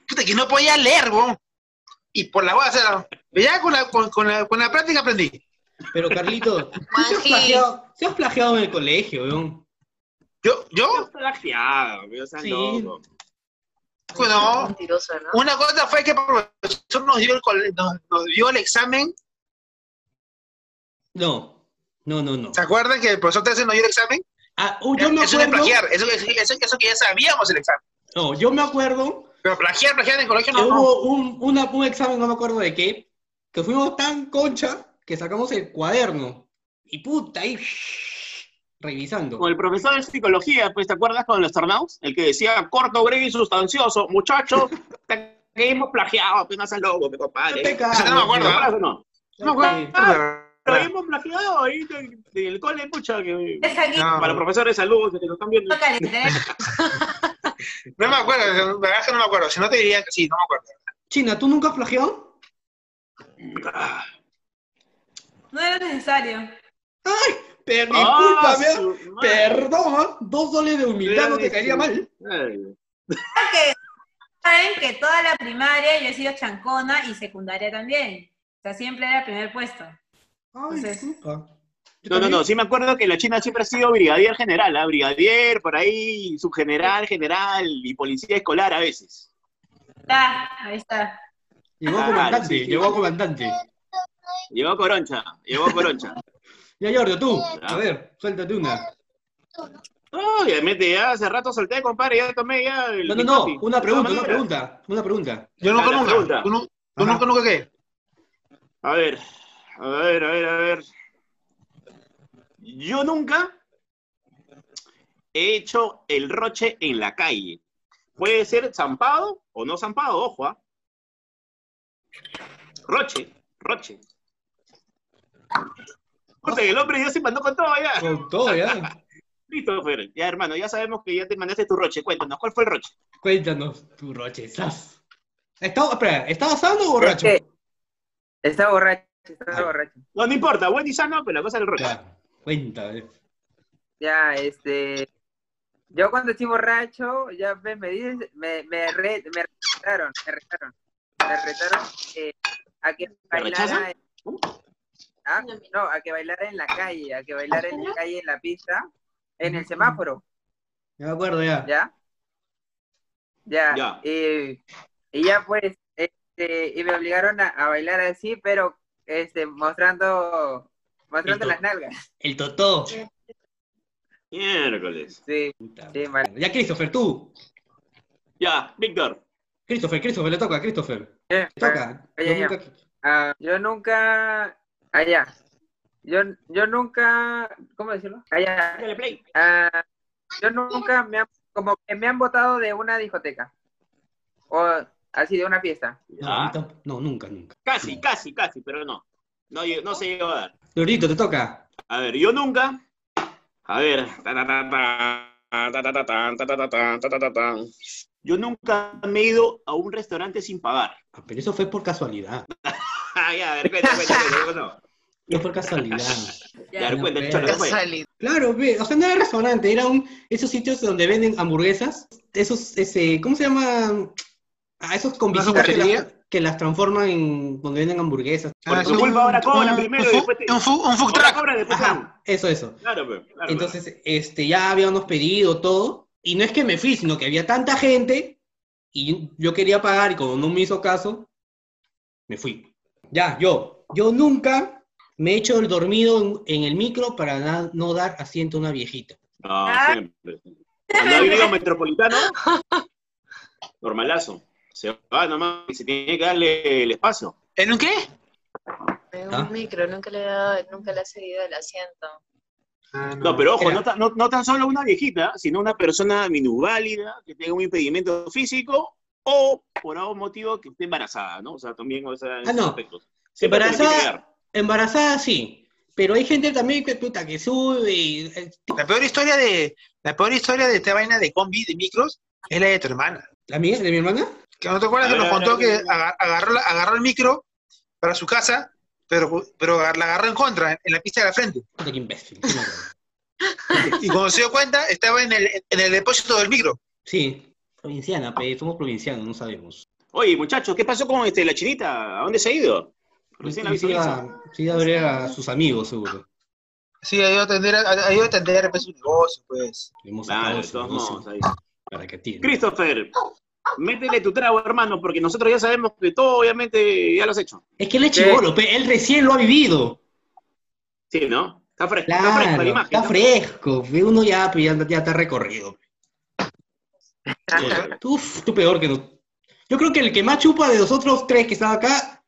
Puta, que no podía leer, weón. Y por la base, ya con la, con, con la, con la práctica aprendí. Pero Carlito, [laughs] ¿tú sí has plagiado, sí has plagiado en el colegio, weón? Yo, yo, Yo plagiado, o sea, Sí. loco. bueno, Mentiroso, ¿no? una cosa fue que el profesor nos dio el, cole- nos, nos dio el examen. No, no, no, no. ¿Se acuerdan que el profesor Terce nos dio el examen? Ah, uh, yo me eso no es acuerdo, plagiar, eso, eso, eso que ya sabíamos el examen. no, yo me acuerdo Pero plagiar, plagiar en el colegio no. no. hubo un, una- un examen, no me acuerdo de qué, que fuimos tan concha que sacamos el cuaderno. Y puta, ahí revisando. Con el profesor de psicología, pues, ¿te acuerdas con los tornados? El que decía corto, breve y sustancioso. Muchachos, [laughs] te que hemos plagiado, apenas seas loco, mi compadre. No te ¿Te cagas, Eso no me acuerdo, o no? No me acuerdo. Pero hemos plagiado ahí del cole, mucha, que... Es aquí. No. Para los profesores de salud que nos están viendo. [laughs] No me acuerdo, la verdad es que no me acuerdo. Si no te diría que sí, no me acuerdo. China, ¿tú nunca has plagiado? No era necesario. Pero Ah, discúlpame, su madre. perdón, dos soles de humildad no te caería mal. Ay. que saben que toda la primaria yo he sido chancona y secundaria también. O sea, siempre era primer puesto. Ay, Entonces-. No, no, no, sí me acuerdo que la China siempre ha sido brigadier general, ¿ah? brigadier, por ahí, subgeneral, general y policía escolar a veces. Está, ahí está. Llegó Ah, comandante, sí, llegó comandante. Llegó Coroncha, llegó Coroncha. [laughs] Ya, Giorgio, tú, a ver, suéltate una. Obviamente, ya hace rato solté, compadre, ya tomé ya el No, no, no, una pregunta, una pregunta, una pregunta. Yo Ah, nunca. pregunta. ¿Tú, tú nunca, nunca qué? A ver, a ver, a ver, a ver. Yo nunca he hecho el roche en la calle. Puede ser zampado o no zampado, ojo, ¿ah? Roche, roche. Puta, el hombre ya se mandó con todo ya. Con todo, ya. [laughs] Listo, Fer. Ya, hermano, ya sabemos que ya te mandaste tu roche. Cuéntanos, ¿cuál fue el roche? Cuéntanos tu rochezas. ¿Estaba, espera, ¿estaba sano o borracho? Es que Está borracho, está borracho. No, no importa, buen y sano, pero la cosa es el roche. Cuéntame. Ya, este. Yo cuando estoy borracho, ya me, me dices, me, me, re- me retaron, me retaron. Me retaron eh, a que bailara. en- ¿Ah? No, a que bailara en la calle, a que bailara en la calle, en la pista, en el semáforo, Ya me acuerdo, ya. ¿ya? Ya. Ya. Y, y ya pues, este, y me obligaron a, a bailar así, pero este, mostrando, mostrando las nalgas. El totó. Miércoles. Sí, Puta Sí, madre. Ya, Christopher, tú. Ya, Víctor. Christopher, Christopher, le toca, Christopher. Eh, Le toca. ya, Yo ya. nunca- Ah, yo nunca. Allá. Yo, yo nunca. ¿Cómo decirlo? Allá. Play. Ah, yo nunca me han. Como que me han botado de una discoteca. O así de una fiesta. No, nunca, nunca. Casi, casi, casi, pero no. No, no se llegó a dar. Lurito, te toca. A ver, yo nunca. A ver. Yo nunca me he ido a un restaurante sin pagar. Pero eso fue por casualidad. ya, a ver, cuenta, cuenta, cuenta, No por casualidad. Ya, no, cuenta, cholo. Claro, ve, o sea, no era restaurante, era un, esos sitios donde venden hamburguesas, esos, ese, ¿cómo se llama? A esos con visitas que las transforman en donde venden hamburguesas. Por Ah, sí, culpa ahora cobran primero un y fu- después te- Un, fu- un food truck. cobran, después. Ajá, eso, eso. Claro, pues, claro. Entonces, este, ya habíamos pedido todo, y no es que me fui, sino que había tanta gente, y yo quería pagar, y como no me hizo caso, me fui. Ya, yo, yo nunca me he hecho el dormido en, en el micro para na- no dar asiento a una viejita. No, Ah. siempre. Cuando ha vivido metropolitano, [laughs] normalazo. Se va nomás y se tiene que darle el espacio. ¿En un qué? En ¿Ah? un micro, nunca le he dado, nunca le he cedido el asiento. Ah, No, pero ojo, no, no, no tan solo una viejita, sino una persona minusválida que tenga un impedimento físico o por algún motivo que esté embarazada, ¿no? O sea, también, o sea, en Ah, no. aspectos. Embarazada, embarazada sí, pero hay gente también que puta que sube y eh, La peor historia de la peor historia de esta vaina de combi, de micros, es la de tu hermana. la mía, de mi hermana. Que no te acuerdas que nos contó que agarró, el micro para su casa, pero, pero la agarró en contra, en la pista de la frente. Qué imbécil. Y cuando se dio cuenta, estaba en el, en el depósito del micro. Sí, provinciana, pe, somos provincianos, no sabemos. Oye, muchachos, ¿qué pasó con este, la chinita? ¿A dónde se ha ido? Recién la Y sí, a, a ver a sus amigos, seguro. Sí, ha ido a atender, ha, ido a atender pues, su negocio, pues. Su todos negocio modos, ahí. para que atienda. Christopher, métele tu trago, hermano, porque nosotros ya sabemos que todo, obviamente, ya lo has hecho. Es que él es chivolo, él recién lo ha vivido. Sí, ¿no? Está fresco, está fresco la imagen. está ¿no? fresco. Uno ya, ya, ya está recorrido. Tú, tú peor que no. Yo creo que el que más chupa de los otros tres que están acá,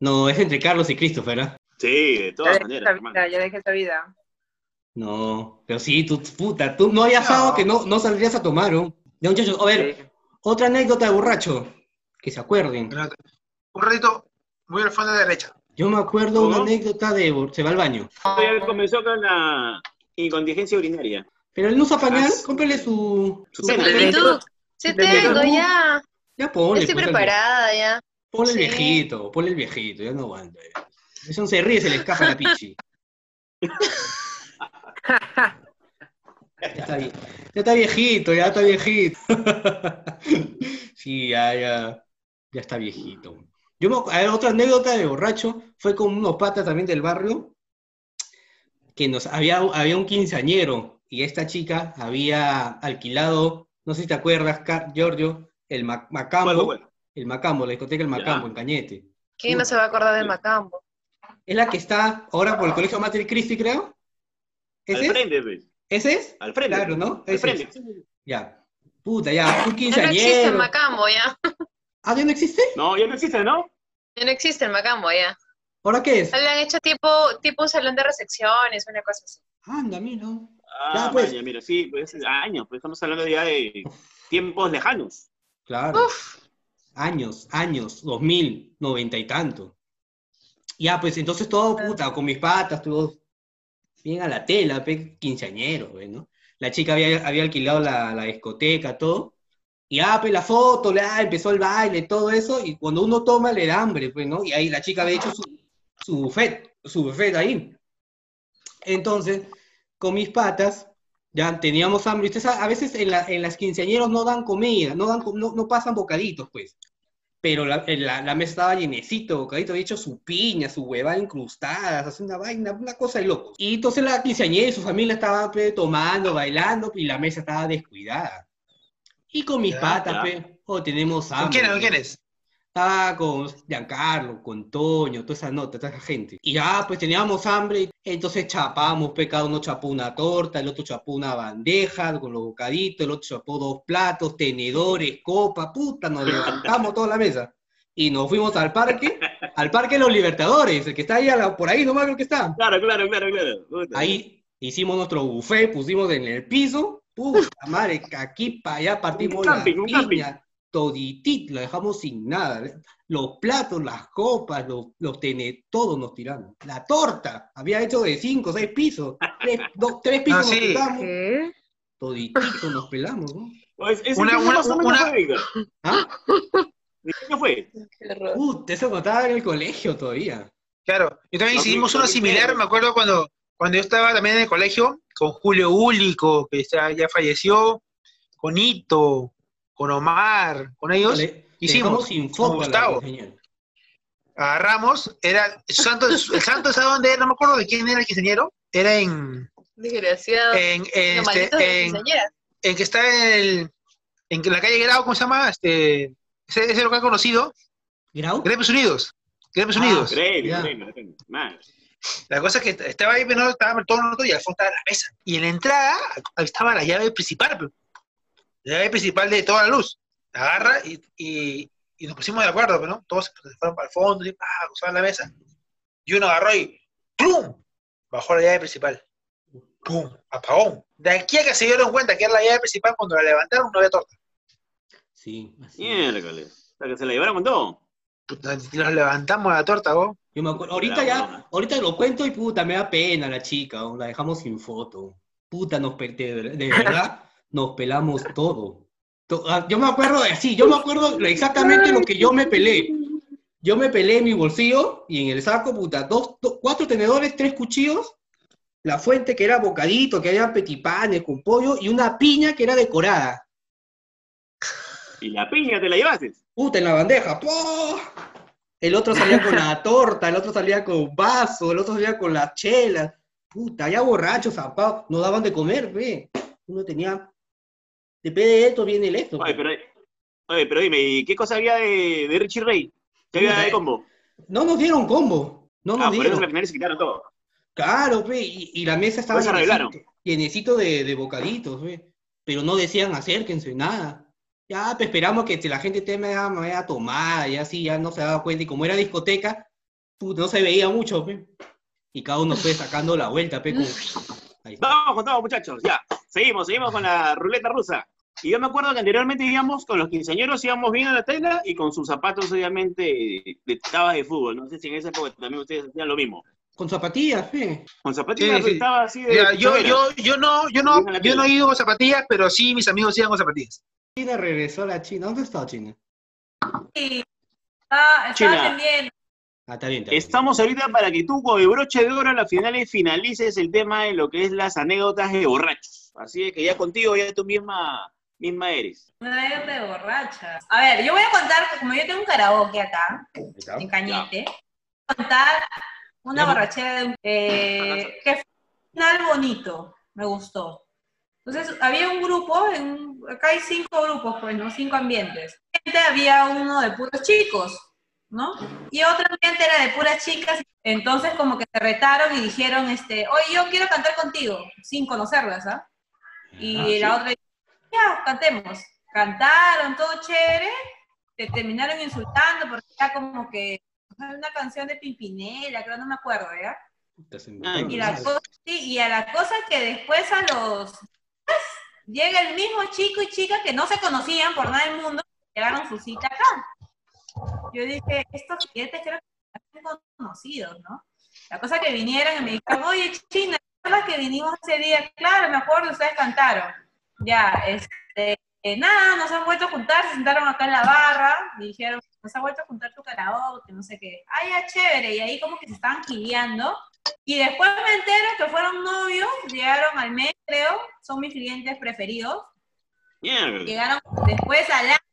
no, es entre Carlos y Christopher, ¿ah? Sí, de Ya todas dejé maneras, vida, ya dejé esta vida. No, pero sí, tú, puta, tú no habías No. que no, no saldrías a tomar, ¿no? Ya, muchachos, a ver, Sí. Otra anécdota de borracho, que se acuerden. Un ratito, muy al fondo de la derecha. Yo me acuerdo una ¿Cómo? anécdota de, se va al baño. Comenzó con la incontingencia urinaria. Pero él no usa pañal, Ah, cómprale su... Su cena. Sí Plenitud. tengo, ya. Ya ponle. Estoy pues, al- preparada ya. Ponle el viejito, ponle el viejito, ya no aguanta. ya. Eso se ríe, se le escapa la pichi. [laughs] [laughs] Ya está, bien. ya está viejito, ya está viejito. [laughs] sí, ya, ya, ya está viejito. Yo me, acu- a ver, otra anécdota de borracho fue con unos patas también del barrio, que nos había, había un quinceañero y esta chica había alquilado, no sé si te acuerdas, Car- Giorgio, el Ma- Macambo, Bueno, bueno. el Macambo, la discoteca El Macambo, Ya. en Cañete. ¿Quién no se va a acordar del Macambo? Es la que está ahora por el colegio Mater Christi, creo. Al ¿Ese es? frente, pues. ¿Ese es? Al frente. Claro, ¿no? Al Ese frente. es. Ya. Puta, ya, un Ya no existe el quinceañero. Macambo ya. ¿Ah, ya no existe? No, ya no existe, ¿no? Ya no existe el Macambo ya. ¿Ahora qué es? Le han hecho tipo, tipo un salón de recepciones, una cosa así. Anda, mira. Ah, Ya, pues. vaya, mira, sí, pues años, pues estamos hablando ya de tiempos lejanos. Claro. Uf, Años, años, dos mil, noventa y tanto. Ya, pues entonces todo, puta, con mis patas, todo bien a la tela, pe, quinceañero, pues, ¿no? La chica había, había alquilado la, la discoteca, todo. Y ah, pues la foto, la, empezó el baile, todo eso, y cuando uno toma le da hambre, pues, ¿no? Y ahí la chica había hecho su, su buffet, su buffet ahí. Entonces, con mis patas, ya teníamos hambre. Ustedes saben, a veces en, la- en las quinceañeros no dan comida, no, dan, no, no pasan bocaditos, pues. Pero la, la, la mesa estaba llenecito, bocadito, había hecho su piña, su hueva incrustadas, así una vaina, una cosa de locos. Y entonces la quinceañera y su familia estaban pe, tomando, bailando, y la mesa estaba descuidada. Y con mis Ya, patas, ya. pe, oh, tenemos hambre. ¿Con quién? ¿Con quién es? Estaba con Giancarlo, con Toño, toda esa nota, toda esa gente. Y ya, pues teníamos hambre, entonces chapamos, pues cada uno chapó una torta, el otro chapó una bandeja con los bocaditos, el otro chapó dos platos, tenedores, copa, puta, nos levantamos toda la mesa. Y nos fuimos al parque, al parque de los Libertadores, el que está ahí, a la- por ahí nomás creo que está. Claro, claro, claro, claro. Puta. Ahí hicimos nuestro buffet, pusimos en el piso, puta madre, aquí para allá partimos Un la camping, un camping. piña, toditito, lo dejamos sin nada. Los platos, las copas, los, los tene, todo nos tiramos. La torta, había hecho de cinco, seis pisos, tres, dos, tres pisos No, nos sí. pelamos, ¿qué? toditito nos pelamos, ¿no? Pues, ¿ese Una- una- una-? ¿Ah? ¿De qué fue? Puta, eso cuando estaba en el colegio todavía. Claro. Yo también hicimos uno similar, me acuerdo cuando, cuando yo estaba también en el colegio, con Julio Úlico, que ya, ya falleció, con Ito, con Omar, con ellos. Le- hicimos, sin con Gustavo. Agarramos, era, el santo, el santo, ¿sabe dónde era? No me acuerdo de quién era el quinceañero. Era en, Desgraciado. en, en, este, de las en, en que está en, el, en la calle Grau, ¿cómo se llama? Este, ese, ese local conocido, ¿Grau? Gremios Unidos. Gremios Ah, Unidos. Madre. La cosa es que estaba ahí, pero no, estaba todo el y al fondo estaba la mesa. Y en la entrada ahí estaba la llave principal. La llave principal de toda la luz. La agarra y, y, y nos pusimos de acuerdo, pero ¿no? Todos se fueron para el fondo y ah, usaban la mesa. Y uno agarró y ¡plum! Bajó la llave principal. ¡Pum! Apagón. De aquí a que se dieron cuenta que era la llave principal, cuando la levantaron no había torta. Sí, así. Miércoles. O sea, que se la llevaron con todo. Puta, Nos levantamos la torta, vos. Yo me acuerdo, ahorita La ya, ahorita lo cuento y puta, me da pena la chica, la dejamos sin foto. Puta, nos de, de [laughs] verdad, nos pelamos todo. To- ah, Yo me acuerdo de así, yo me acuerdo exactamente lo que yo me pelé. Yo me pelé en mi bolsillo y en el saco, puta, dos, do- cuatro tenedores, tres cuchillos, la fuente que era bocadito, que había petipanes con pollo y una piña que era decorada. Y la piña te la llevaste. Puta, en la bandeja. ¡po! El otro salía con la [laughs] torta, el otro salía con vaso, el otro salía con las chelas. Puta, ya borrachos, zapados, no daban de comer, ve. Uno tenía. Depende de esto, viene el esto. Oye, pero, oye, pero dime, ¿y qué cosa había de, de Richie Ray? ¿Qué había de combo? No nos dieron combo. No nos Ah, por eso dieron. al final se quitaron todo. Claro, ve, y, y la mesa estaba Pues llenecito, de, de bocaditos, ve. Pero no decían acérquense, nada. Ya, pues esperamos que la gente te me a tomar, ya así, ya no se daba cuenta. Y como era discoteca, no se veía mucho, pe. Y cada uno fue sacando la vuelta, pe. como-. Vamos con todo, muchachos. Ya, seguimos, seguimos con la ruleta rusa. Y yo me acuerdo que anteriormente íbamos con los quinceañeros, íbamos bien a la tela y con sus zapatos, obviamente, de tabas de fútbol. No sé si en esa época también ustedes hacían lo mismo. Con zapatillas, pe. Con zapatillas Sí, sí. estaba así de. Mira, yo, yo, yo no, yo no, yo no he ido con zapatillas, pero sí mis amigos iban con zapatillas. China regresó a la China. ¿Dónde está China? Sí, está, China. atendiendo. Ah, está bien, está bien. Estamos ahorita para que tú, con el broche de oro, a las finales finalices el tema de lo que es las anécdotas de borrachos. Así es que ya contigo, ya tú misma, misma eres. Una anécdota de borrachas. A ver, yo voy a contar, como yo tengo un karaoke acá, está. en Cañete, voy a contar una Ya. borrachera de un, eh, que fue un final bonito, me gustó. Entonces, había un grupo, en acá hay cinco grupos, pues, ¿no? Cinco ambientes. Había uno de puros chicos, ¿no? Y otro ambiente era de puras chicas. Entonces, como que se retaron y dijeron, este, oye, yo quiero cantar contigo, sin conocerlas, ¿ah? Y Ah, ¿sí? la otra, ya, cantemos. Cantaron, todo chévere. Se terminaron insultando porque era como que una canción de Pimpinela, creo, no me acuerdo, ¿ya? Y, la ¿no? cosa, sí, y a la cosa que después a los llega el mismo chico y chica que no se conocían por nada del mundo, llegaron su cita acá. Yo dije, estos clientes creo que están conocidos, ¿no? La cosa que vinieron y me dijeron, oye, China, ¿te acuerdas que vinimos ese día? Claro, me acuerdo, ustedes cantaron. Ya, este, nada, nos han vuelto a juntar, se sentaron acá en la barra, y dijeron, nos ha vuelto a juntar tu karaoke, no sé qué. Ah, ya, chévere, y ahí como que se estaban gileando. Y después me entero que fueron novios, llegaron al mes, creo, son mis clientes preferidos. Mierda. Llegaron después al año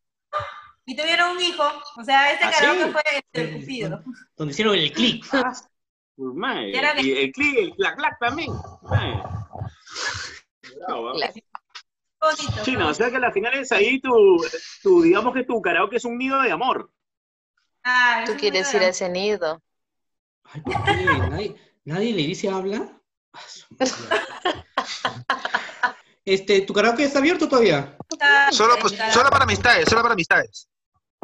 y tuvieron un hijo. O sea, este ¿Ah, karaoke sí? fue el cupido. Donde hicieron el clic. [laughs] Madre. Y el clic, el clac, clac también. Bravo, ¿ah? Bonito. Chino, o sea que a las finales ahí tu, tu, digamos que tu karaoke es un nido de amor. Ah, Tú quieres ir a ese nido. Ay, ¿por qué? ¿Nadie, nadie le dice habla? Ah. [laughs] Este, ¿tu karaoke está abierto todavía? Solo, pues, solo para amistades, solo para amistades.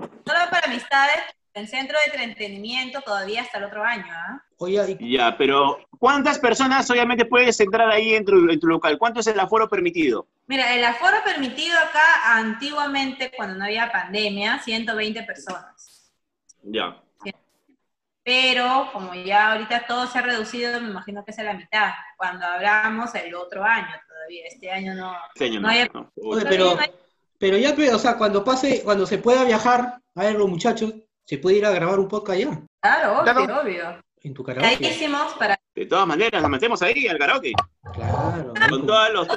Solo para amistades, el centro de entretenimiento todavía hasta el otro año, ¿ah? Oye, ¿y Ya, pero ¿cuántas personas obviamente puedes entrar ahí en tu, en tu local? ¿Cuánto es el aforo permitido? Mira, el aforo permitido acá antiguamente, cuando no había pandemia, 120 personas. Ya. Pero como ya ahorita todo se ha reducido, me imagino que es a la mitad. Cuando hablamos el otro año todavía, este año no. Este año No no. hay- no. Oye, pero, pero ya, pe, o sea, cuando pase, cuando se pueda viajar, a ver, los muchachos, se puede ir a grabar un podcast allá, Claro, obvio, Claro. obvio. en tu karaoke. Carísimos para De todas maneras, nos metemos ahí al karaoke. Claro. Con, todas los,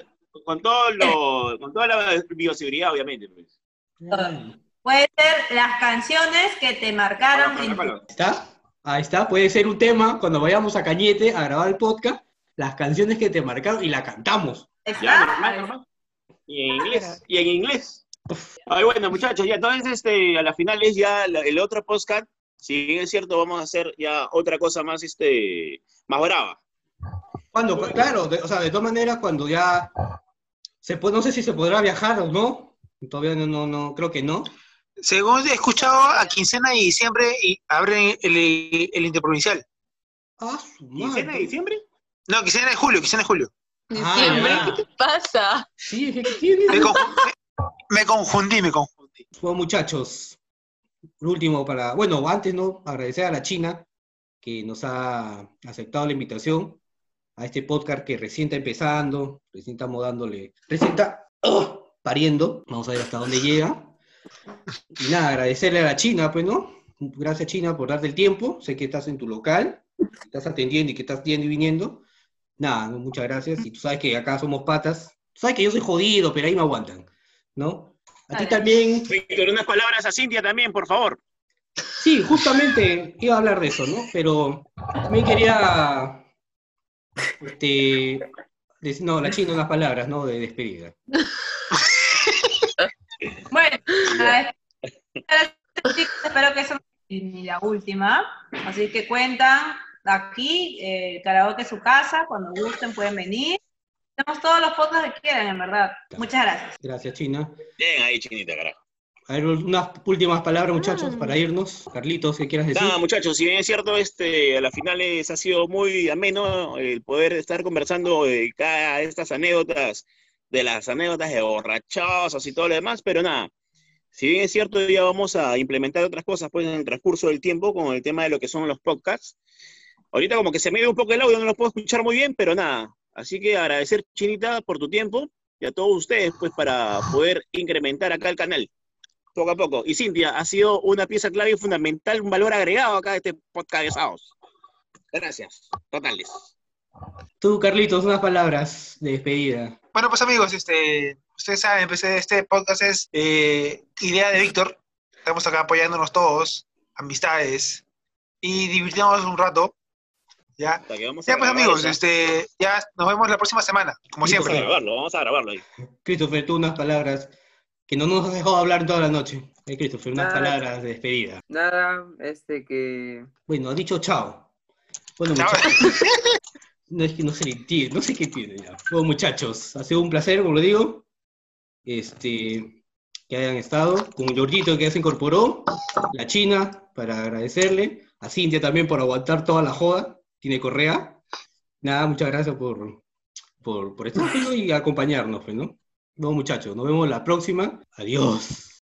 con, todo lo, con toda la bioseguridad, obviamente. Pues. Claro. Puede ser las canciones que te marcaron tu rápalo. ¿Está? Ahí está, puede ser un tema cuando vayamos a Cañete a grabar el podcast, las canciones que te marcaron y la cantamos. Ya, ¿Está? normal, normal. Y en inglés. Y en inglés. Ay, bueno, muchachos, ya entonces este, a la final es ya la- el otro podcast. Si bien es cierto, vamos a hacer ya otra cosa más, este, más brava. Cuando, claro, de- o sea, de todas maneras, cuando ya se puede, no sé si se podrá viajar o no, todavía no, no, no, creo que no. Según he escuchado, a quincena de diciembre y abren el, el interprovincial. Ah, su ¿Quincena de diciembre? No, quincena de julio, quincena de julio. Ah, Diciembre, ya. ¿qué te pasa? Sí, es que ¿qué tiene? Me, confu- me- me confundí, me confundí. Bueno, muchachos, por último, para, bueno, antes, ¿no? Agradecer a la China que nos ha aceptado la invitación a este podcast que recién está empezando, recién estamos dándole, recién está ¡oh! pariendo, vamos a ver hasta dónde llega. Y nada, agradecerle a la China, pues, ¿no? Gracias, China, por darte el tiempo. Sé que estás en tu local, que estás atendiendo y que estás yendo y viniendo. Nada, no, muchas gracias. Y tú sabes que acá somos patas. Tú sabes que yo soy jodido, pero ahí me aguantan, ¿no? A ti también, Víctor, unas palabras a Cintia también, por favor. Sí, justamente iba a hablar de eso, ¿no? Pero también quería, este, decir, no, la china unas palabras, ¿no? De despedida. [laughs] Bueno, espero que eso no sea ni la última. Así que cuentan aquí, eh, el karaoke es su casa, cuando gusten pueden venir. Tenemos todos los podcasts que quieran, en verdad. Muchas gracias. Gracias, China. Bien ahí, chinita, carajo. A ver, unas últimas palabras, muchachos, para irnos. Carlitos, ¿qué quieras decir? Nada, muchachos, si bien es cierto, este, a las finales ha sido muy ameno el poder estar conversando de cada estas anécdotas, de las anécdotas de borrachazos y todo lo demás, pero nada, si bien es cierto, ya vamos a implementar otras cosas pues en el transcurso del tiempo con el tema de lo que son los podcasts. Ahorita como que se me dio un poco el audio, no lo puedo escuchar muy bien, pero nada, así que agradecer, Chinita, por tu tiempo y a todos ustedes, pues, para poder incrementar acá el canal poco a poco. Y Cintia, ha sido una pieza clave y fundamental, un valor agregado acá de este podcast de sábados. Gracias, totales. Tú, Carlitos, unas palabras de despedida. Bueno, pues amigos, este, ustedes saben, pues, este podcast es eh, idea de Víctor. Estamos acá apoyándonos todos, amistades, y divirtiéndonos un rato. ¿Ya? Hasta que vamos a Ya pues grabar amigos, esa. este, ya nos vemos la próxima semana, como Listo, Vamos a siempre. grabarlo, vamos a grabarlo ahí. Christopher, tú unas palabras que no nos has dejado hablar toda la noche. Eh, Christopher, unas palabras de despedida. Nada, este que. Bueno, has dicho chao. Bueno, Chao. muchachos. [laughs] No es que no le entiende, no sé qué tiene ya. Bueno, muchachos, ha sido un placer, como lo digo. Este, que hayan estado. Con Georgito que ya se incorporó. La China, para agradecerle. A Cintia también por aguantar toda la joda. Tiene correa. Nada, muchas gracias por, por, por estar y acompañarnos, pues, ¿no? Muchachos, nos vemos la próxima. Adiós.